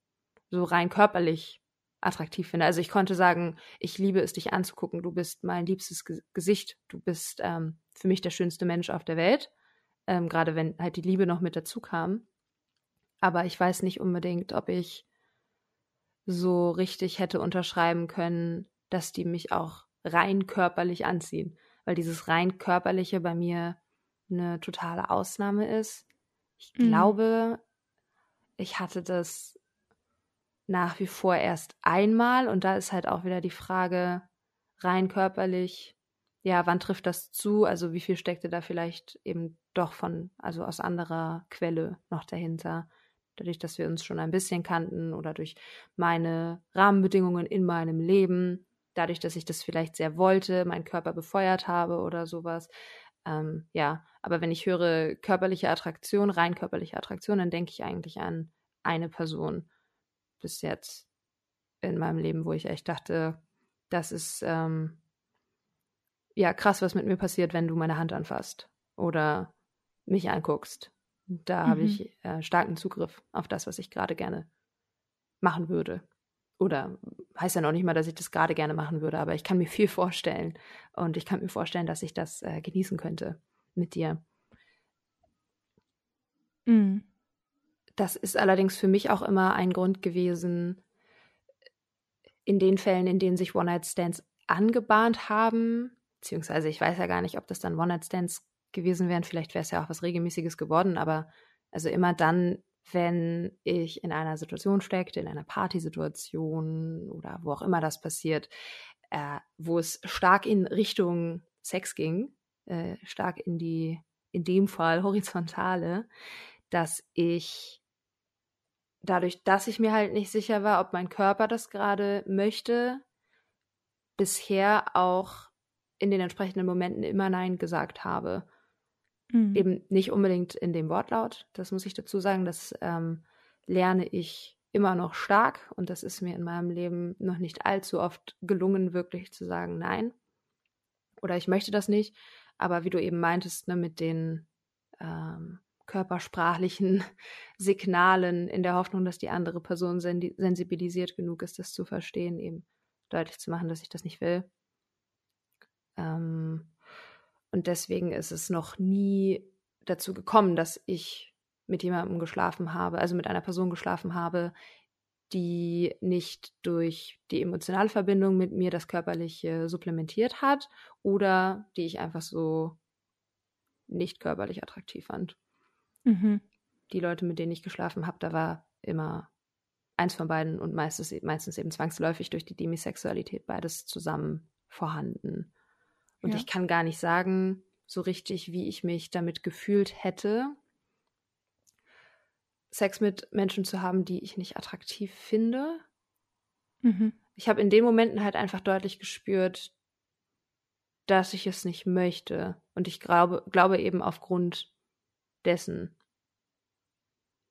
Speaker 2: so rein körperlich attraktiv finde. Also ich konnte sagen, ich liebe es, dich anzugucken. Du bist mein liebstes Ge Gesicht. Du bist ähm, für mich der schönste Mensch auf der Welt. Ähm, Gerade wenn halt die Liebe noch mit dazu kam. Aber ich weiß nicht unbedingt, ob ich so richtig hätte unterschreiben können, dass die mich auch rein körperlich anziehen. Weil dieses rein körperliche bei mir eine totale Ausnahme ist. Ich mhm. glaube, ich hatte das nach wie vor erst einmal und da ist halt auch wieder die Frage rein körperlich, ja, wann trifft das zu? Also wie viel steckte da vielleicht eben doch von, also aus anderer Quelle noch dahinter? Dadurch, dass wir uns schon ein bisschen kannten oder durch meine Rahmenbedingungen in meinem Leben, dadurch, dass ich das vielleicht sehr wollte, meinen Körper befeuert habe oder sowas. Ähm, ja, aber wenn ich höre körperliche Attraktion, rein körperliche Attraktion, dann denke ich eigentlich an eine Person bis jetzt in meinem Leben, wo ich echt dachte, das ist ähm, ja krass, was mit mir passiert, wenn du meine Hand anfasst oder mich anguckst. Da mhm. habe ich äh, starken Zugriff auf das, was ich gerade gerne machen würde. Oder heißt ja noch nicht mal, dass ich das gerade gerne machen würde, aber ich kann mir viel vorstellen. Und ich kann mir vorstellen, dass ich das äh, genießen könnte mit dir. Mhm. Das ist allerdings für mich auch immer ein Grund gewesen, in den Fällen, in denen sich One-Night-Stands angebahnt haben, beziehungsweise ich weiß ja gar nicht, ob das dann One-Night-Stands gewesen wären, vielleicht wäre es ja auch was Regelmäßiges geworden, aber also immer dann, wenn ich in einer Situation steckte, in einer Partysituation oder wo auch immer das passiert, äh, wo es stark in Richtung Sex ging, äh, stark in die, in dem Fall horizontale, dass ich dadurch, dass ich mir halt nicht sicher war, ob mein Körper das gerade möchte, bisher auch in den entsprechenden Momenten immer Nein gesagt habe. Mhm. Eben nicht unbedingt in dem Wortlaut, das muss ich dazu sagen, das ähm, lerne ich immer noch stark und das ist mir in meinem Leben noch nicht allzu oft gelungen, wirklich zu sagen Nein. Oder ich möchte das nicht. Aber wie du eben meintest, ne, mit den ähm, körpersprachlichen Signalen in der Hoffnung, dass die andere Person sensibilisiert genug ist, das zu verstehen, eben deutlich zu machen, dass ich das nicht will. Ähm, und deswegen ist es noch nie dazu gekommen, dass ich mit jemandem geschlafen habe, also mit einer Person geschlafen habe, die nicht durch die emotionale Verbindung mit mir das Körperliche supplementiert hat oder die ich einfach so nicht körperlich attraktiv fand. Mhm. Die Leute, mit denen ich geschlafen habe, da war immer eins von beiden und meistens, meistens eben zwangsläufig durch die Demisexualität beides zusammen vorhanden. Und ja. ich kann gar nicht sagen, so richtig, wie ich mich damit gefühlt hätte, Sex mit Menschen zu haben, die ich nicht attraktiv finde. Mhm. Ich habe in den Momenten halt einfach deutlich gespürt, dass ich es nicht möchte. Und ich glaube, glaube eben aufgrund dessen.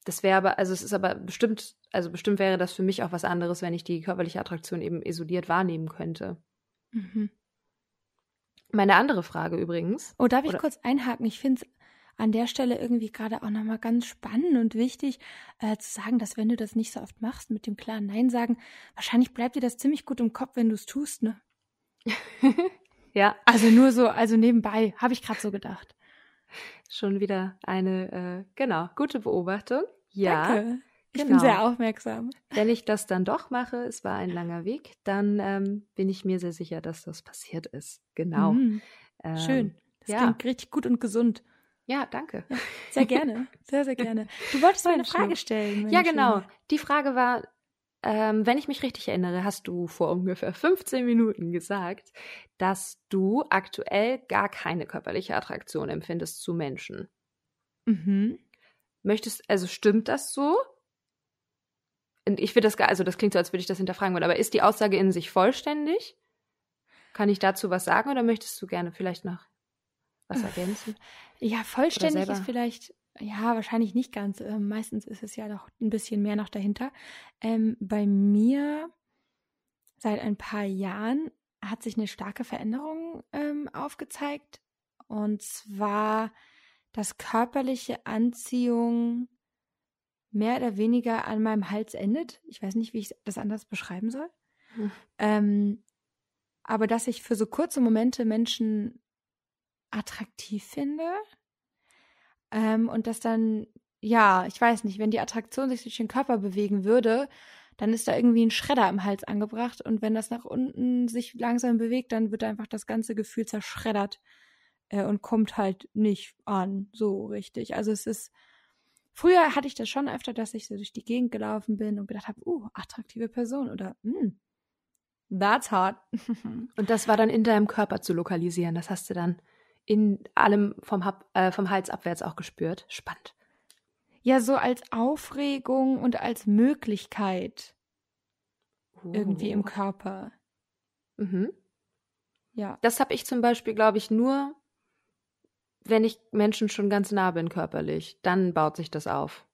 Speaker 2: Das wäre aber, also es ist aber bestimmt, also bestimmt wäre das für mich auch was anderes, wenn ich die körperliche Attraktion eben isoliert wahrnehmen könnte. Mhm. Meine andere Frage übrigens.
Speaker 1: Oh, darf ich oder? kurz einhaken? Ich finde es an der Stelle irgendwie gerade auch nochmal ganz spannend und wichtig äh, zu sagen, dass wenn du das nicht so oft machst mit dem klaren Nein sagen, wahrscheinlich bleibt dir das ziemlich gut im Kopf, wenn du es tust, ne?
Speaker 2: ja.
Speaker 1: Also nur so, also nebenbei, habe ich gerade so gedacht.
Speaker 2: Schon wieder eine, äh, genau, gute Beobachtung. Ja.
Speaker 1: Danke. Ich genau. bin sehr aufmerksam.
Speaker 2: Wenn ich das dann doch mache, es war ein langer Weg, dann ähm, bin ich mir sehr sicher, dass das passiert ist. Genau. Mhm.
Speaker 1: Ähm, Schön. Das ja. klingt richtig gut und gesund.
Speaker 2: Ja, danke. Ja,
Speaker 1: sehr gerne. Sehr, sehr gerne. Du wolltest mir eine Frage stellen.
Speaker 2: Ja, genau. Die Frage war, ähm, wenn ich mich richtig erinnere, hast du vor ungefähr 15 Minuten gesagt, dass du aktuell gar keine körperliche Attraktion empfindest zu Menschen. Mhm. Möchtest, also stimmt das so? Ich finde das, also das klingt so, als würde ich das hinterfragen wollen, aber ist die Aussage in sich vollständig? Kann ich dazu was sagen oder möchtest du gerne vielleicht noch was ergänzen?
Speaker 1: Ja, vollständig ist vielleicht, ja, wahrscheinlich nicht ganz. Ähm, meistens ist es ja noch ein bisschen mehr noch dahinter. Ähm, bei mir seit ein paar Jahren hat sich eine starke Veränderung ähm, aufgezeigt. Und zwar, dass körperliche Anziehung mehr oder weniger an meinem Hals endet. Ich weiß nicht, wie ich das anders beschreiben soll.
Speaker 2: Hm.
Speaker 1: Ähm, aber dass ich für so kurze Momente Menschen attraktiv finde. Ähm, und dass dann, ja, ich weiß nicht, wenn die Attraktion sich durch den Körper bewegen würde, dann ist da irgendwie ein Schredder im Hals angebracht. Und wenn das nach unten sich langsam bewegt, dann wird einfach das ganze Gefühl zerschreddert äh, und kommt halt nicht an, so richtig. Also es ist, früher hatte ich das schon öfter, dass ich so durch die Gegend gelaufen bin und gedacht habe, uh, attraktive Person oder, mm, that's hot.
Speaker 2: Und das war dann in deinem Körper zu lokalisieren. Das hast du dann in allem vom, Hab, äh, vom Hals abwärts auch gespürt. Spannend.
Speaker 1: ja, so als Aufregung und als Möglichkeit irgendwie im
Speaker 2: Oh.
Speaker 1: Körper.
Speaker 2: Mhm.
Speaker 1: Ja.
Speaker 2: Das habe ich zum Beispiel, glaube ich, nur, wenn ich Menschen schon ganz nah bin körperlich. Dann baut sich das auf.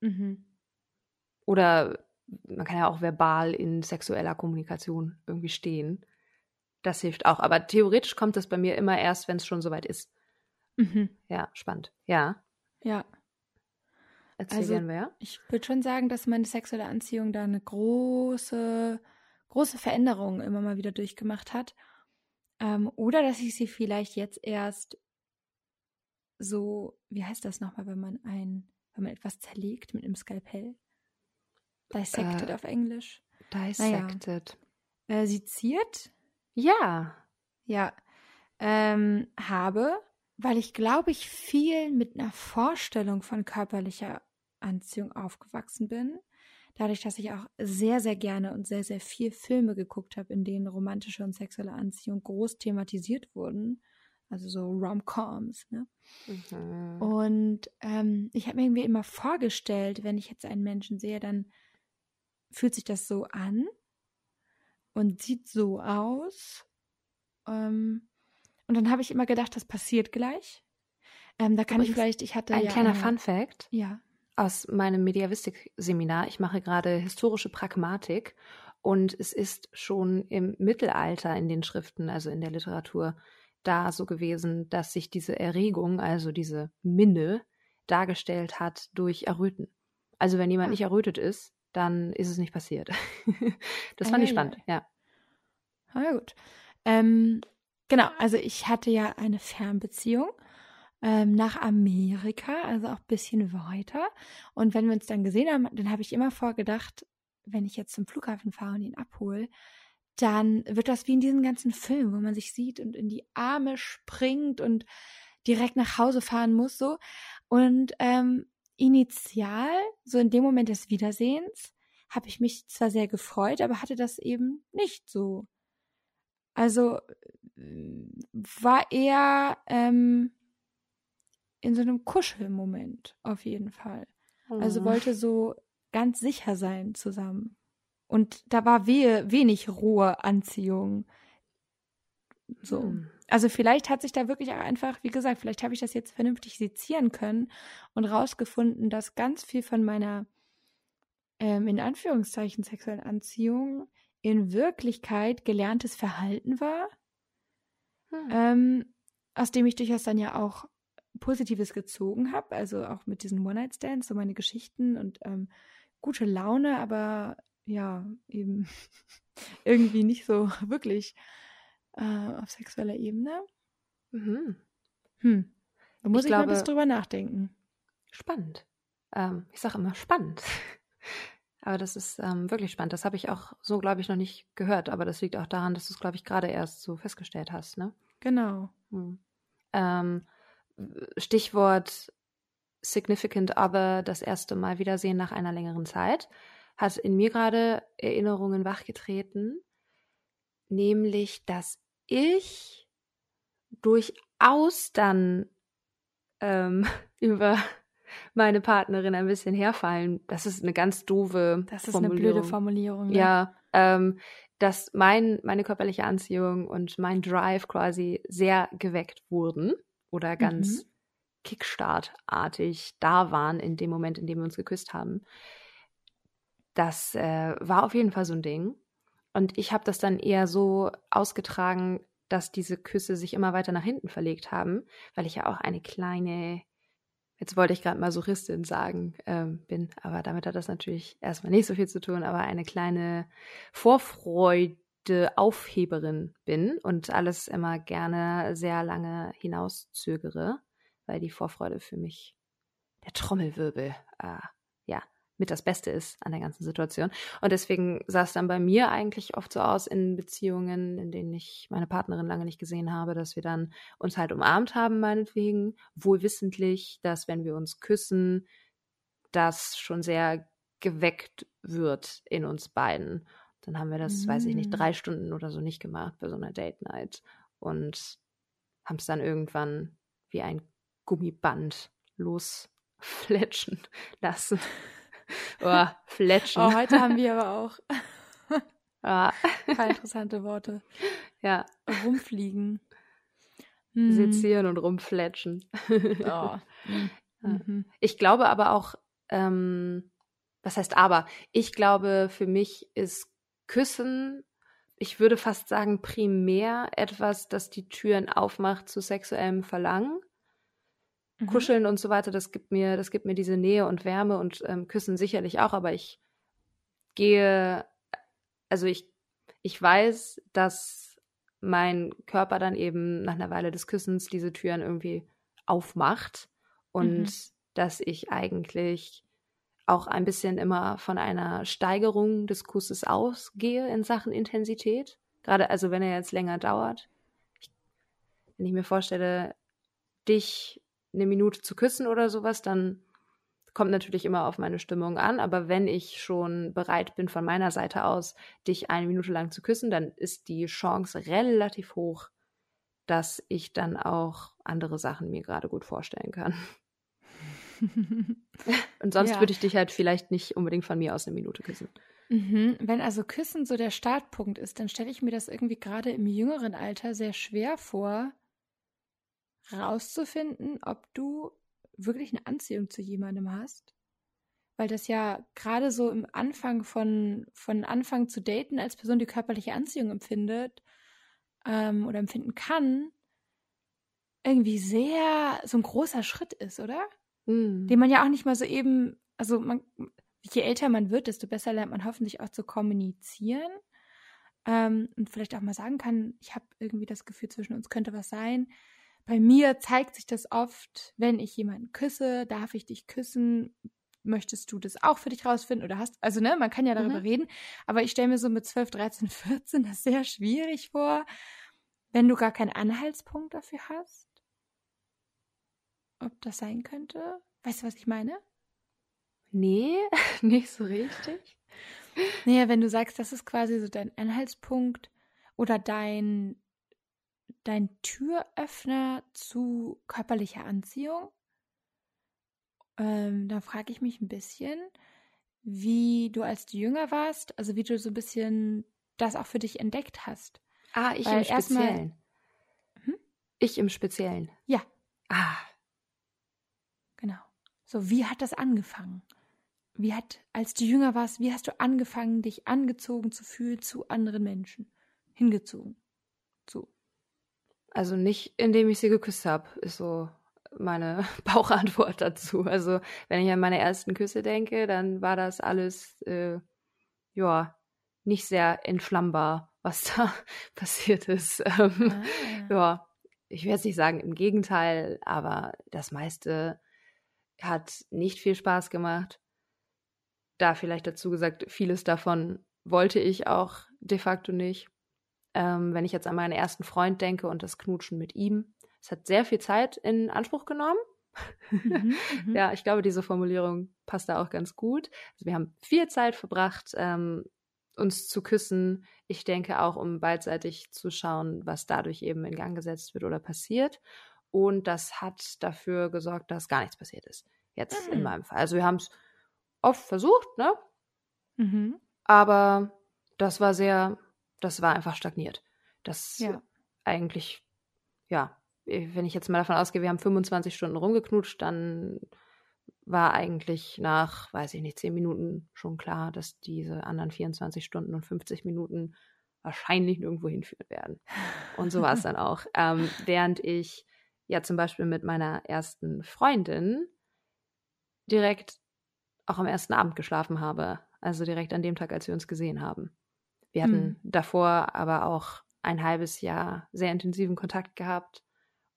Speaker 1: Mhm.
Speaker 2: Oder man kann ja auch verbal in sexueller Kommunikation irgendwie stehen. Das hilft auch. Aber theoretisch kommt das bei mir immer erst, wenn es schon soweit ist.
Speaker 1: Mhm.
Speaker 2: Ja, spannend. Ja,
Speaker 1: Ja.
Speaker 2: erzähl
Speaker 1: Also-
Speaker 2: mehr.
Speaker 1: Ich würde schon sagen, dass meine sexuelle Anziehung da eine große, große Veränderung immer mal wieder durchgemacht hat. Ähm, oder dass ich sie vielleicht jetzt erst so, wie heißt das nochmal, wenn man ein, wenn man etwas zerlegt mit einem Skalpell? Dissected
Speaker 2: Äh,
Speaker 1: auf Englisch.
Speaker 2: Dissected.
Speaker 1: Äh, seziert,
Speaker 2: Ja.
Speaker 1: ja, ähm, habe, weil ich glaube ich viel mit einer Vorstellung von körperlicher Anziehung aufgewachsen bin. Dadurch, dass ich auch sehr, sehr gerne und sehr, sehr viel Filme geguckt habe, in denen romantische und sexuelle Anziehung groß thematisiert wurden. Also so Rom-Coms. Ne?
Speaker 2: Mhm.
Speaker 1: Und ähm, ich habe mir irgendwie immer vorgestellt, wenn ich jetzt einen Menschen sehe, dann fühlt sich das so an und sieht so aus. Ähm, und dann habe ich immer gedacht, das passiert gleich. Ähm, da kann ich
Speaker 2: Übrigens,
Speaker 1: vielleicht, ich hatte
Speaker 2: Ein
Speaker 1: ja
Speaker 2: kleiner
Speaker 1: eine-
Speaker 2: Fun Fact
Speaker 1: Ja.
Speaker 2: aus meinem Mediavistik-Seminar. Ich mache gerade historische Pragmatik und es ist schon im Mittelalter in den Schriften, also in der Literatur, da so gewesen, dass sich diese Erregung, also diese Minne, dargestellt hat durch Erröten. Also wenn jemand
Speaker 1: Ah.
Speaker 2: nicht errötet ist, dann ist es nicht passiert. das
Speaker 1: Ah,
Speaker 2: fand ich
Speaker 1: ja,
Speaker 2: spannend, ja.
Speaker 1: Ah, ja, gut. Ähm, genau, also ich hatte ja eine Fernbeziehung ähm, nach Amerika, also auch ein bisschen weiter. Und wenn wir uns dann gesehen haben, dann habe ich immer vorgedacht, wenn ich jetzt zum Flughafen fahre und ihn abhole, dann wird das wie in diesen ganzen Filmen, wo man sich sieht und in die Arme springt und direkt nach Hause fahren muss, so. Und ähm, initial, so in dem Moment des Wiedersehens, habe ich mich zwar sehr gefreut, aber hatte das eben nicht so. Also äh, war eher ähm, in so einem Kuschelmoment auf jeden Fall. Also
Speaker 2: Oh.
Speaker 1: wollte so ganz sicher sein zusammen. Und da war wehe, wenig rohe Anziehung. So.
Speaker 2: Hm.
Speaker 1: Also vielleicht hat sich da wirklich auch einfach, wie gesagt, vielleicht habe ich das jetzt vernünftig sezieren können und rausgefunden, dass ganz viel von meiner ähm, in Anführungszeichen sexuellen Anziehung in Wirklichkeit gelerntes Verhalten war,
Speaker 2: Hm.
Speaker 1: ähm, aus dem ich durchaus dann ja auch Positives gezogen habe, also auch mit diesen One-Night-Stands, so meine Geschichten und ähm, gute Laune, aber ja, eben irgendwie nicht so wirklich äh, auf sexueller Ebene.
Speaker 2: Mhm.
Speaker 1: Hm. Da muss ich,
Speaker 2: Ich
Speaker 1: mal ein bisschen
Speaker 2: glaube-
Speaker 1: drüber nachdenken.
Speaker 2: Spannend. Ähm, ich sage immer spannend. Aber das ist ähm, wirklich spannend. Das habe ich auch so, glaube ich, noch nicht gehört. Aber das liegt auch daran, dass du es, glaube ich, gerade erst so festgestellt hast. Ne?
Speaker 1: Genau.
Speaker 2: Hm. Ähm, Stichwort Significant Other, das erste Mal Wiedersehen nach einer längeren Zeit, hat in mir gerade Erinnerungen wachgetreten, nämlich, dass ich durchaus dann ähm, über meine Partnerin ein bisschen herfallen. Das ist eine ganz doofe
Speaker 1: Das ist eine blöde Formulierung. ne?
Speaker 2: Ja, ähm, dass mein, meine körperliche Anziehung und mein Drive quasi sehr geweckt wurden oder ganz mhm. Kickstart-artig da waren in dem Moment, in dem wir uns geküsst haben. Das äh, war auf jeden Fall so ein Ding. Und ich habe das dann eher so ausgetragen, dass diese Küsse sich immer weiter nach hinten verlegt haben, weil ich ja auch eine kleine, jetzt wollte ich gerade mal Suristin sagen, ähm, bin, aber damit hat das natürlich erstmal nicht so viel zu tun, aber eine kleine Vorfreude Aufheberin bin und alles immer gerne sehr lange hinauszögere, weil die Vorfreude für mich der Trommelwirbel äh, mit das Beste ist an der ganzen Situation. Und deswegen sah es dann bei mir eigentlich oft so aus in Beziehungen, in denen ich meine Partnerin lange nicht gesehen habe, dass wir dann uns halt umarmt haben, meinetwegen, wohl wissentlich, dass wenn wir uns küssen, das schon sehr geweckt wird in uns beiden. Dann haben wir das, mhm. weiß ich nicht, mm. drei Stunden oder so nicht gemacht bei so einer Date Night und haben es dann irgendwann wie ein Gummiband losfletschen lassen. Oh, fletschen.
Speaker 1: Oh, heute haben wir aber auch ein paar interessante Worte.
Speaker 2: Ja.
Speaker 1: Rumfliegen.
Speaker 2: Hm. Sezieren und rumfletschen.
Speaker 1: Oh.
Speaker 2: Mhm. Ich glaube aber auch, ähm, was heißt aber? Ich glaube, für mich ist Küssen, ich würde fast sagen, primär etwas, das die Türen aufmacht zu sexuellem Verlangen. Mhm. Kuscheln und so weiter, das gibt mir, das gibt mir diese Nähe und Wärme und ähm, Küssen sicherlich auch, aber ich gehe, also ich, ich weiß, dass mein Körper dann eben nach einer Weile des Küssens diese Türen irgendwie aufmacht und mhm. dass ich eigentlich auch ein bisschen immer von einer Steigerung des Kusses ausgehe in Sachen Intensität. Gerade also wenn er jetzt länger dauert. Ich, wenn ich mir vorstelle, dich eine Minute zu küssen oder sowas, dann kommt natürlich immer auf meine Stimmung an. Aber wenn ich schon bereit bin, von meiner Seite aus, dich eine Minute lang zu küssen, dann ist die Chance relativ hoch, dass ich dann auch andere Sachen mir gerade gut vorstellen kann. Und sonst ja. würde ich dich halt vielleicht nicht unbedingt von mir aus eine Minute küssen.
Speaker 1: Mhm. Wenn also Küssen so der Startpunkt ist, dann stelle ich mir das irgendwie gerade im jüngeren Alter sehr schwer vor, rauszufinden, ob du wirklich eine Anziehung zu jemandem hast. Weil das ja gerade so im Anfang von, von Anfang zu daten als Person die körperliche Anziehung empfindet ähm, oder empfinden kann, irgendwie sehr so ein großer Schritt ist, oder? Mhm. Den man ja auch nicht mal so eben, also man, je älter man wird, desto besser lernt man hoffentlich auch zu kommunizieren. Ähm, und vielleicht auch mal sagen kann, ich habe irgendwie das Gefühl, zwischen uns könnte was sein bei mir zeigt sich das oft, wenn ich jemanden küsse, darf ich dich küssen? Möchtest du das auch für dich rausfinden oder hast, also ne, man kann ja darüber mhm. reden, aber ich stelle mir so mit 12, 13, 14 das sehr schwierig vor, wenn du gar keinen Anhaltspunkt dafür hast. Ob das sein könnte? Weißt du, was ich meine?
Speaker 2: Nee, nicht so richtig.
Speaker 1: Naja, wenn du sagst, das ist quasi so dein Anhaltspunkt oder dein dein Türöffner zu körperlicher Anziehung? Ähm, da frage ich mich ein bisschen, wie du als du jünger warst, also wie du so ein bisschen das auch für dich entdeckt hast.
Speaker 2: Ah, ich Weil im Speziellen. Hm? Ich im Speziellen.
Speaker 1: Ja.
Speaker 2: Ah.
Speaker 1: Genau. So, wie hat das angefangen? Wie hat, als du jünger warst, wie hast du angefangen, dich angezogen zu fühlen zu anderen Menschen? Hingezogen. So.
Speaker 2: Also nicht, indem ich sie geküsst habe, ist so meine Bauchantwort dazu. Also wenn ich an meine ersten Küsse denke, dann war das alles, äh, ja, nicht sehr entflammbar, was da passiert ist. Ähm, ah. Ja, ich werde es nicht sagen, im Gegenteil, aber das meiste hat nicht viel Spaß gemacht. Da vielleicht dazu gesagt, vieles davon wollte ich auch de facto nicht. Ähm, wenn ich jetzt an meinen ersten Freund denke und das Knutschen mit ihm, es hat sehr viel Zeit in Anspruch genommen. Mhm, mhm. ja, ich glaube, diese Formulierung passt da auch ganz gut. Also wir haben viel Zeit verbracht, ähm, uns zu küssen. Ich denke auch, um beidseitig zu schauen, was dadurch eben in Gang gesetzt wird oder passiert. Und das hat dafür gesorgt, dass gar nichts passiert ist. Jetzt mhm. in meinem Fall. Also wir haben es oft versucht, ne? Mhm. Aber das war sehr, das war einfach stagniert. Das
Speaker 1: Ja.
Speaker 2: eigentlich, ja, wenn ich jetzt mal davon ausgehe, wir haben 25 Stunden rumgeknutscht, dann war eigentlich nach, weiß ich nicht, 10 Minuten schon klar, dass diese anderen 24 Stunden und 50 Minuten wahrscheinlich nirgendwo hinführen werden. Und so war es dann auch. Ähm, während ich ja zum Beispiel mit meiner ersten Freundin direkt auch am ersten Abend geschlafen habe. Also direkt an dem Tag, als wir uns gesehen haben. Wir hatten
Speaker 1: Hm.
Speaker 2: davor aber auch ein halbes Jahr sehr intensiven Kontakt gehabt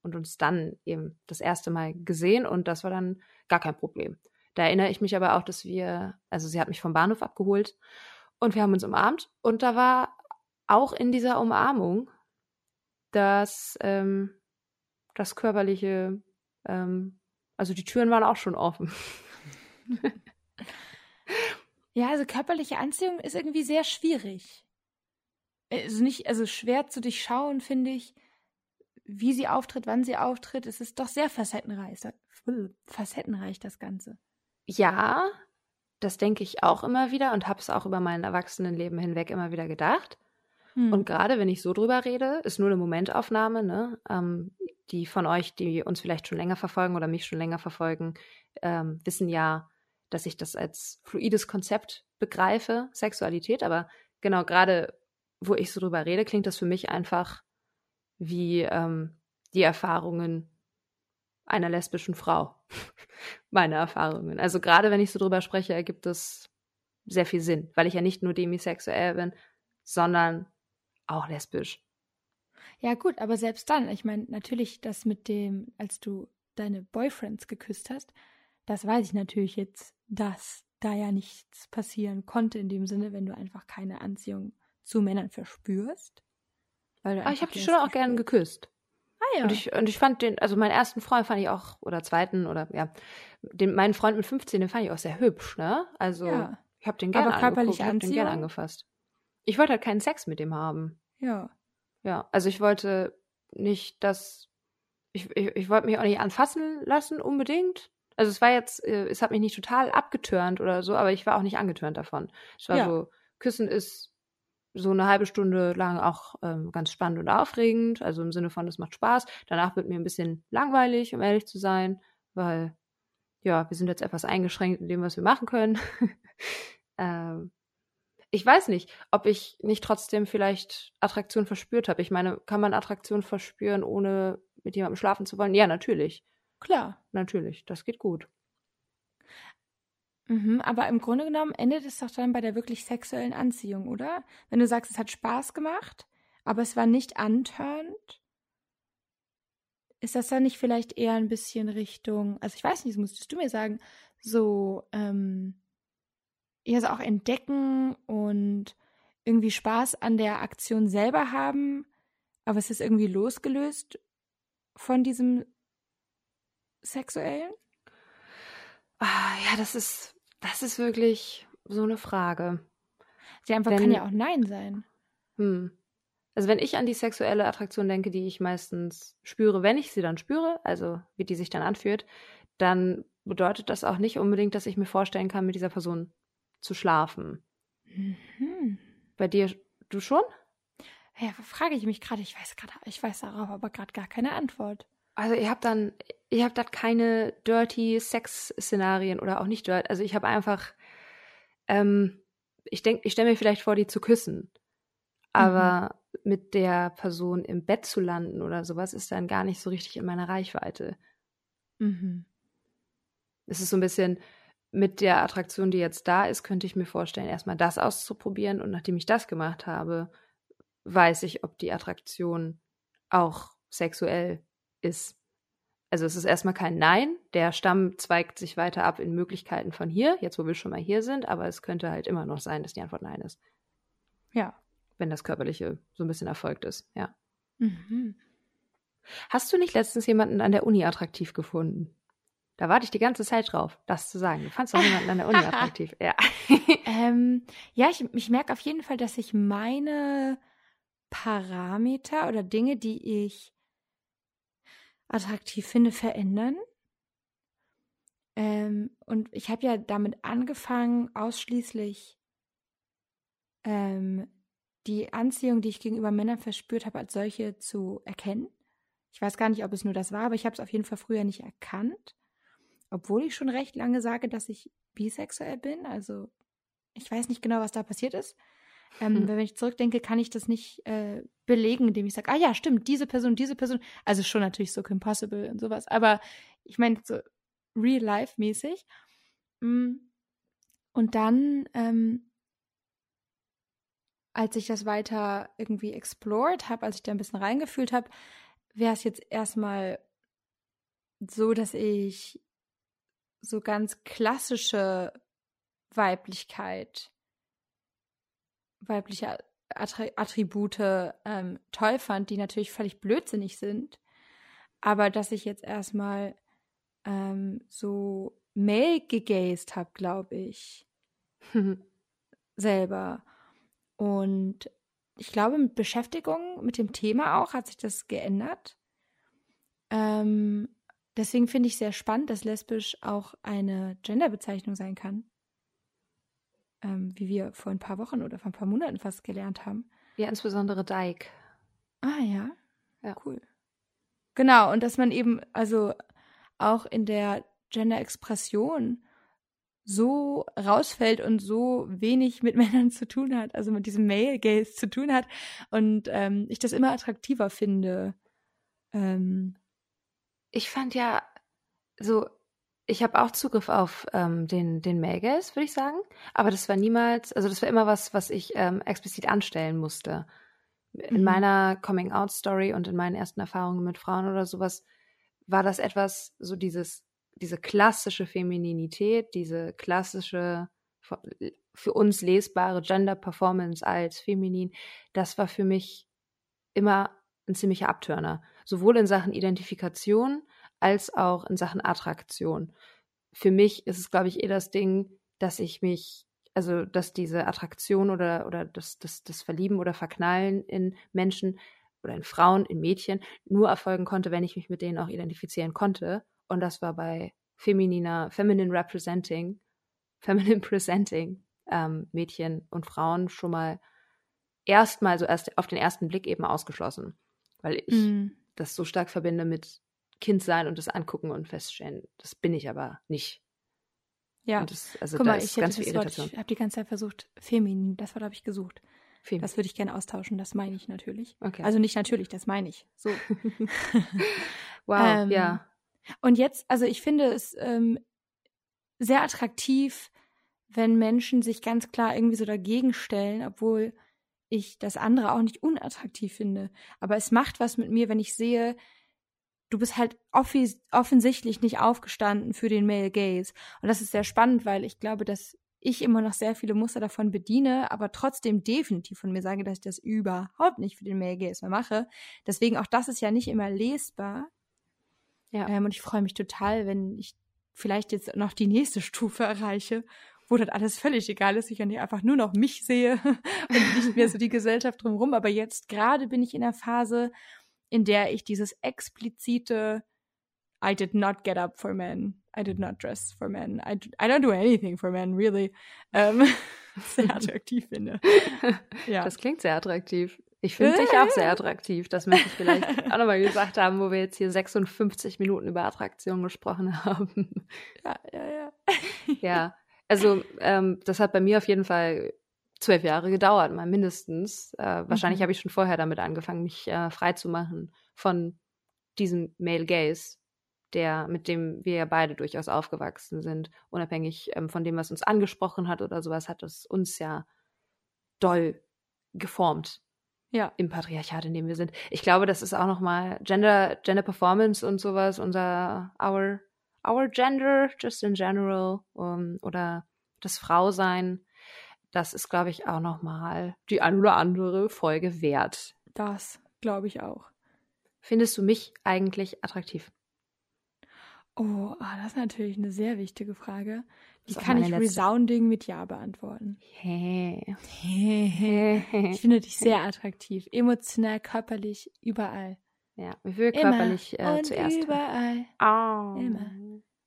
Speaker 2: und uns dann eben das erste Mal gesehen und das war dann gar kein Problem. Da erinnere ich mich aber auch, dass wir, also sie hat mich vom Bahnhof abgeholt und wir haben uns umarmt und da war auch in dieser Umarmung das, ähm, das körperliche, ähm, also die Türen waren auch schon offen.
Speaker 1: Ja, also körperliche Anziehung ist irgendwie sehr schwierig. Also nicht, also schwer zu durchschauen, finde ich, wie sie auftritt, wann sie auftritt. Es ist doch sehr facettenreich, facettenreich das Ganze.
Speaker 2: Ja, das denke ich auch immer wieder und habe es auch über mein Erwachsenenleben hinweg immer wieder gedacht.
Speaker 1: Hm.
Speaker 2: Und gerade wenn ich so drüber rede, ist nur eine Momentaufnahme, ne? Ähm, die von euch, die uns vielleicht schon länger verfolgen oder mich schon länger verfolgen, ähm, wissen ja, dass ich das als fluides Konzept begreife, Sexualität. Aber genau gerade, wo ich so drüber rede, klingt das für mich einfach wie ähm, die Erfahrungen einer lesbischen Frau. Meine Erfahrungen. Also gerade wenn ich so drüber spreche, ergibt es sehr viel Sinn, weil ich ja nicht nur demisexuell bin, sondern auch lesbisch.
Speaker 1: Ja, gut, aber selbst dann, ich meine, natürlich, das mit dem, als du deine Boyfriends geküsst hast, das weiß ich natürlich jetzt, dass da ja nichts passieren konnte in dem Sinne, wenn du einfach keine Anziehung zu Männern verspürst. Weil
Speaker 2: Aber Ah, ich habe die schon auch gern geküsst.
Speaker 1: Ah ja.
Speaker 2: Und ich, und ich fand den, also meinen ersten Freund fand ich auch, oder zweiten, oder ja, den, meinen Freund mit 15, den fand ich auch sehr hübsch, ne? Also
Speaker 1: Ja.
Speaker 2: ich habe den gerne angeguckt, ich hab den gerne angefasst. Ich wollte halt keinen Sex mit dem haben.
Speaker 1: ja.
Speaker 2: Ja, also ich wollte nicht, dass ich, ich, ich wollte mich auch nicht anfassen lassen unbedingt. Also es war jetzt, äh, es hat mich nicht total abgetörnt oder so, aber ich war auch nicht angetörnt davon. Es war
Speaker 1: Ja.
Speaker 2: so, Küssen ist so eine halbe Stunde lang auch ähm, ganz spannend und aufregend, also im Sinne von, es macht Spaß. Danach wird mir ein bisschen langweilig, um ehrlich zu sein, weil ja, wir sind jetzt etwas eingeschränkt in dem, was wir machen können. ähm, ich weiß nicht, ob ich nicht trotzdem vielleicht Attraktion verspürt habe. Ich meine, kann man Attraktion verspüren, ohne mit jemandem schlafen zu wollen? Ja, natürlich.
Speaker 1: Klar.
Speaker 2: Natürlich. Das geht gut.
Speaker 1: Mhm, aber im Grunde genommen endet es doch dann bei der wirklich sexuellen Anziehung, oder? Wenn du sagst, es hat Spaß gemacht, aber es war nicht antörnt, ist das dann nicht vielleicht eher ein bisschen Richtung, also ich weiß nicht, das musstest du mir sagen, so, ähm, eher so auch entdecken und irgendwie Spaß an der Aktion selber haben, aber es ist irgendwie losgelöst von diesem sexuellen?
Speaker 2: Ah, ja, das ist, das ist wirklich so eine Frage.
Speaker 1: Die einfach
Speaker 2: Wenn-
Speaker 1: kann ja auch Nein sein.
Speaker 2: Hm. Also wenn ich an die sexuelle Attraktion denke, die ich meistens spüre, wenn ich sie dann spüre, also wie die sich dann anfühlt, dann bedeutet das auch nicht unbedingt, dass ich mir vorstellen kann, mit dieser Person zu schlafen.
Speaker 1: Mhm.
Speaker 2: Bei dir, du schon?
Speaker 1: Ja, frage ich mich gerade, ich weiß gerade, ich weiß darauf aber gerade gar keine Antwort.
Speaker 2: Also ihr habt dann, ihr habt dann keine dirty Sex-Szenarien oder auch nicht dirty. Also ich habe einfach, ähm, ich denke, ich stelle mir vielleicht vor, die zu küssen. Aber mit der Person im Bett zu landen oder sowas ist dann gar nicht so richtig in meiner Reichweite.
Speaker 1: Mhm.
Speaker 2: Es ist so ein bisschen mit der Attraktion, die jetzt da ist, könnte ich mir vorstellen, erstmal das auszuprobieren und nachdem ich das gemacht habe, weiß ich, ob die Attraktion auch sexuell ist. Also es ist erstmal kein Nein. Der Stamm zweigt sich weiter ab in Möglichkeiten von hier, jetzt wo wir schon mal hier sind, aber es könnte halt immer noch sein, dass die Antwort Nein ist,
Speaker 1: Ja.
Speaker 2: wenn das Körperliche so ein bisschen erfolgt ist, ja.
Speaker 1: Mhm.
Speaker 2: Hast du nicht letztens jemanden an der Uni attraktiv gefunden? Da warte ich die ganze Zeit drauf, das zu sagen. Du fandst doch jemanden an der Uni attraktiv. Ja.
Speaker 1: Ähm, ja, ich, ich merke auf jeden Fall, dass sich meine Parameter oder Dinge, die ich attraktiv finde, verändern. Ähm, und ich habe ja damit angefangen, ausschließlich ähm, die Anziehung, die ich gegenüber Männern verspürt habe, als solche zu erkennen. Ich weiß gar nicht, ob es nur das war, aber ich habe es auf jeden Fall früher nicht erkannt. Obwohl ich schon recht lange sage, dass ich bisexuell bin. Also ich weiß nicht genau, was da passiert ist. Ähm, hm. Wenn ich zurückdenke, kann ich das nicht äh, belegen, indem ich sage, ah ja, stimmt, diese Person, diese Person. Also schon natürlich so Impossible und sowas. Aber ich meine so real-life-mäßig. Mm. Und dann ähm, als ich das weiter irgendwie explored habe, als ich da ein bisschen reingefühlt habe, wäre es jetzt erstmal so, dass ich so ganz klassische Weiblichkeit, weibliche Attribute ähm, toll fand, die natürlich völlig blödsinnig sind, aber dass ich jetzt erstmal ähm, so male gegazed habe, glaube ich, selber. Und ich glaube, mit Beschäftigung mit dem Thema auch hat sich das geändert. Ähm, deswegen finde ich sehr spannend, dass lesbisch auch eine Genderbezeichnung sein kann. Ähm, wie wir vor ein paar Wochen oder vor ein paar Monaten fast gelernt haben.
Speaker 2: Ja, insbesondere Dyke.
Speaker 1: Ah ja. Ja. Cool. Genau, und dass man eben, also auch in der Gender-Expression so rausfällt und so wenig mit Männern zu tun hat, also mit diesem Male Gaze zu tun hat und ähm, ich das immer attraktiver finde. Ähm,
Speaker 2: ich fand ja so, ich habe auch Zugriff auf ähm, den den Male Gaze, würde ich sagen, aber das war niemals, also das war immer was, was ich ähm, explizit anstellen musste. In mhm. meiner Coming Out Story und in meinen ersten Erfahrungen mit Frauen oder sowas war das etwas so dieses diese klassische Femininität, diese klassische für uns lesbare Gender Performance als feminin, das war für mich immer ein ziemlicher Abtörner, sowohl in Sachen Identifikation als auch in Sachen Attraktion. Für mich ist es, glaube ich, eher das Ding, dass ich mich, also dass diese Attraktion oder, oder das, das, das Verlieben oder Verknallen in Menschen oder in Frauen, in Mädchen nur erfolgen konnte, wenn ich mich mit denen auch identifizieren konnte und das war bei femininer, feminine representing, feminine presenting ähm, Mädchen und Frauen schon mal erstmal so erst auf den ersten Blick eben ausgeschlossen, weil ich mm. das so stark verbinde mit Kind sein und das angucken und feststellen, das bin ich aber nicht.
Speaker 1: Ja, das, also Guck mal, ich, ich habe die ganze Zeit versucht, feminin, das Wort habe ich gesucht. Feminin. Das würde ich gerne austauschen, das meine ich natürlich. Okay. Also nicht natürlich, das meine ich. So.
Speaker 2: wow, ähm, ja.
Speaker 1: Und jetzt, also ich finde es ähm, sehr attraktiv, wenn Menschen sich ganz klar irgendwie so dagegen stellen, obwohl ich das andere auch nicht unattraktiv finde. Aber es macht was mit mir, wenn ich sehe, du bist halt offensichtlich nicht aufgestanden für den Male Gaze. Und das ist sehr spannend, weil ich glaube, dass ich immer noch sehr viele Muster davon bediene, aber trotzdem definitiv von mir sage, dass ich das überhaupt nicht für den Male Gaze mehr mache. Deswegen auch das ist ja nicht immer lesbar. Ja. Ähm, und ich freue mich total, wenn ich vielleicht jetzt noch die nächste Stufe erreiche, wo das alles völlig egal ist, ich ja nicht einfach nur noch mich sehe und nicht mehr so die Gesellschaft drumherum. Aber jetzt gerade bin ich in der Phase, in der ich dieses explizite I did not get up for men. I did not dress for men. I, I don't do anything for men, really. Ähm, sehr attraktiv finde.
Speaker 2: Ja. Das klingt sehr attraktiv. Ich finde dich auch sehr attraktiv. Das möchte ich vielleicht auch nochmal gesagt haben, wo wir jetzt hier 56 Minuten über Attraktion gesprochen haben.
Speaker 1: Ja, ja, ja.
Speaker 2: Ja, also ähm, das hat bei mir auf jeden Fall zwölf Jahre gedauert, mal mindestens. Äh, wahrscheinlich mhm. habe ich schon vorher damit angefangen, mich äh, frei zu machen von diesem Male Gaze, der, mit dem wir ja beide durchaus aufgewachsen sind. Unabhängig ähm, von dem, was uns angesprochen hat oder sowas, hat es uns ja doll geformt
Speaker 1: ja.
Speaker 2: im Patriarchat, in dem wir sind. Ich glaube, das ist auch nochmal Gender, Gender Performance und sowas, unser our, our gender, just in general, um, oder das Frausein. Das ist, glaube ich, auch nochmal die ein oder andere Folge wert.
Speaker 1: Das glaube ich auch.
Speaker 2: Findest du mich eigentlich attraktiv?
Speaker 1: Oh, ah, das ist natürlich eine sehr wichtige Frage. Die kann ich letzte. resounding mit Ja beantworten.
Speaker 2: Hey.
Speaker 1: ich finde dich sehr attraktiv. Emotional, körperlich, überall.
Speaker 2: Ja, wie viel körperlich
Speaker 1: äh,
Speaker 2: und zuerst?
Speaker 1: überall.
Speaker 2: Oh.
Speaker 1: Immer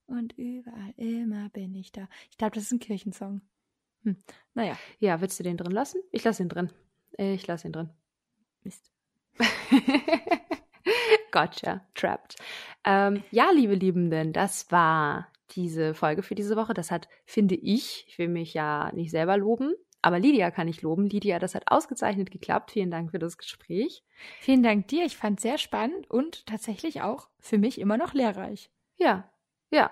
Speaker 1: und überall, immer bin ich da. Ich glaube, das ist ein Kirchensong. Hm. Naja.
Speaker 2: Ja, willst du den drin lassen? Ich lasse ihn drin. Ich lasse ihn drin.
Speaker 1: Mist.
Speaker 2: gotcha, trapped. Ähm, ja, liebe Liebenden, das war diese Folge für diese Woche. Das hat, finde ich, ich will mich ja nicht selber loben, aber Lydia kann ich loben. Lydia, das hat ausgezeichnet geklappt. Vielen Dank für das Gespräch.
Speaker 1: Vielen Dank dir. Ich fand es sehr spannend und tatsächlich auch für mich immer noch lehrreich.
Speaker 2: Ja, ja.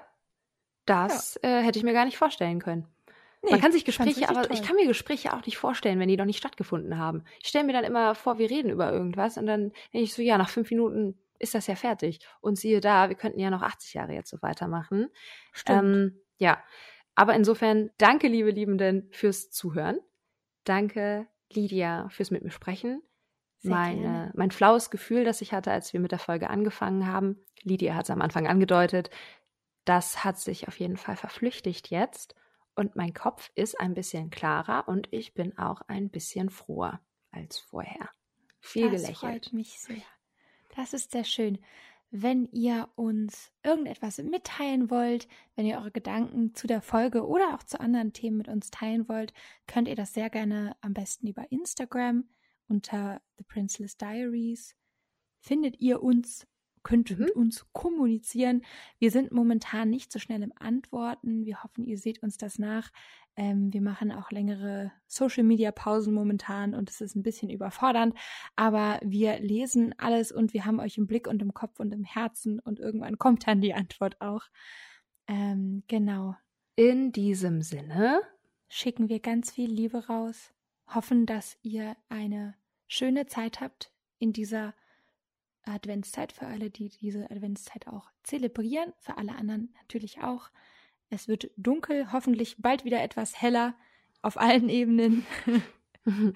Speaker 2: Das ja. Äh, hätte ich mir gar nicht vorstellen können. Nee, Man kann sich Gespräche, aber toll. ich kann mir Gespräche auch nicht vorstellen, wenn die noch nicht stattgefunden haben. Ich stelle mir dann immer vor, wir reden über irgendwas und dann denke ich so, ja, nach fünf Minuten ist das ja fertig. Und siehe da, wir könnten ja noch 80 Jahre jetzt so weitermachen.
Speaker 1: Stimmt. Ähm,
Speaker 2: ja, aber insofern danke, liebe Liebenden, fürs Zuhören. Danke, Lydia, fürs mit mir sprechen. Meine, mein flaues Gefühl, das ich hatte, als wir mit der Folge angefangen haben, Lydia hat es am Anfang angedeutet, das hat sich auf jeden Fall verflüchtigt jetzt und mein Kopf ist ein bisschen klarer und ich bin auch ein bisschen froher als vorher. Viel
Speaker 1: das
Speaker 2: gelächelt.
Speaker 1: freut mich sehr. Das ist sehr schön. Wenn ihr uns irgendetwas mitteilen wollt, wenn ihr eure Gedanken zu der Folge oder auch zu anderen Themen mit uns teilen wollt, könnt ihr das sehr gerne am besten über Instagram unter The Princeless Diaries. Findet ihr uns könnt mhm. mit uns kommunizieren. Wir sind momentan nicht so schnell im Antworten. Wir hoffen, ihr seht uns das nach. Ähm, wir machen auch längere Social-Media-Pausen momentan und es ist ein bisschen überfordernd, aber wir lesen alles und wir haben euch im Blick und im Kopf und im Herzen und irgendwann kommt dann die Antwort auch. Ähm, genau.
Speaker 2: In diesem Sinne
Speaker 1: schicken wir ganz viel Liebe raus, hoffen, dass ihr eine schöne Zeit habt in dieser Adventszeit für alle, die diese Adventszeit auch zelebrieren, für alle anderen natürlich auch. Es wird dunkel, hoffentlich bald wieder etwas heller auf allen Ebenen.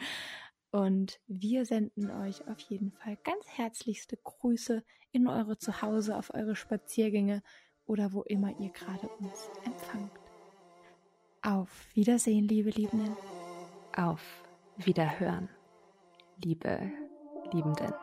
Speaker 1: Und wir senden euch auf jeden Fall ganz herzlichste Grüße in eure Zuhause, auf eure Spaziergänge oder wo immer ihr gerade uns empfangt. Auf Wiedersehen, liebe Liebenden.
Speaker 2: Auf Wiederhören, liebe Liebenden.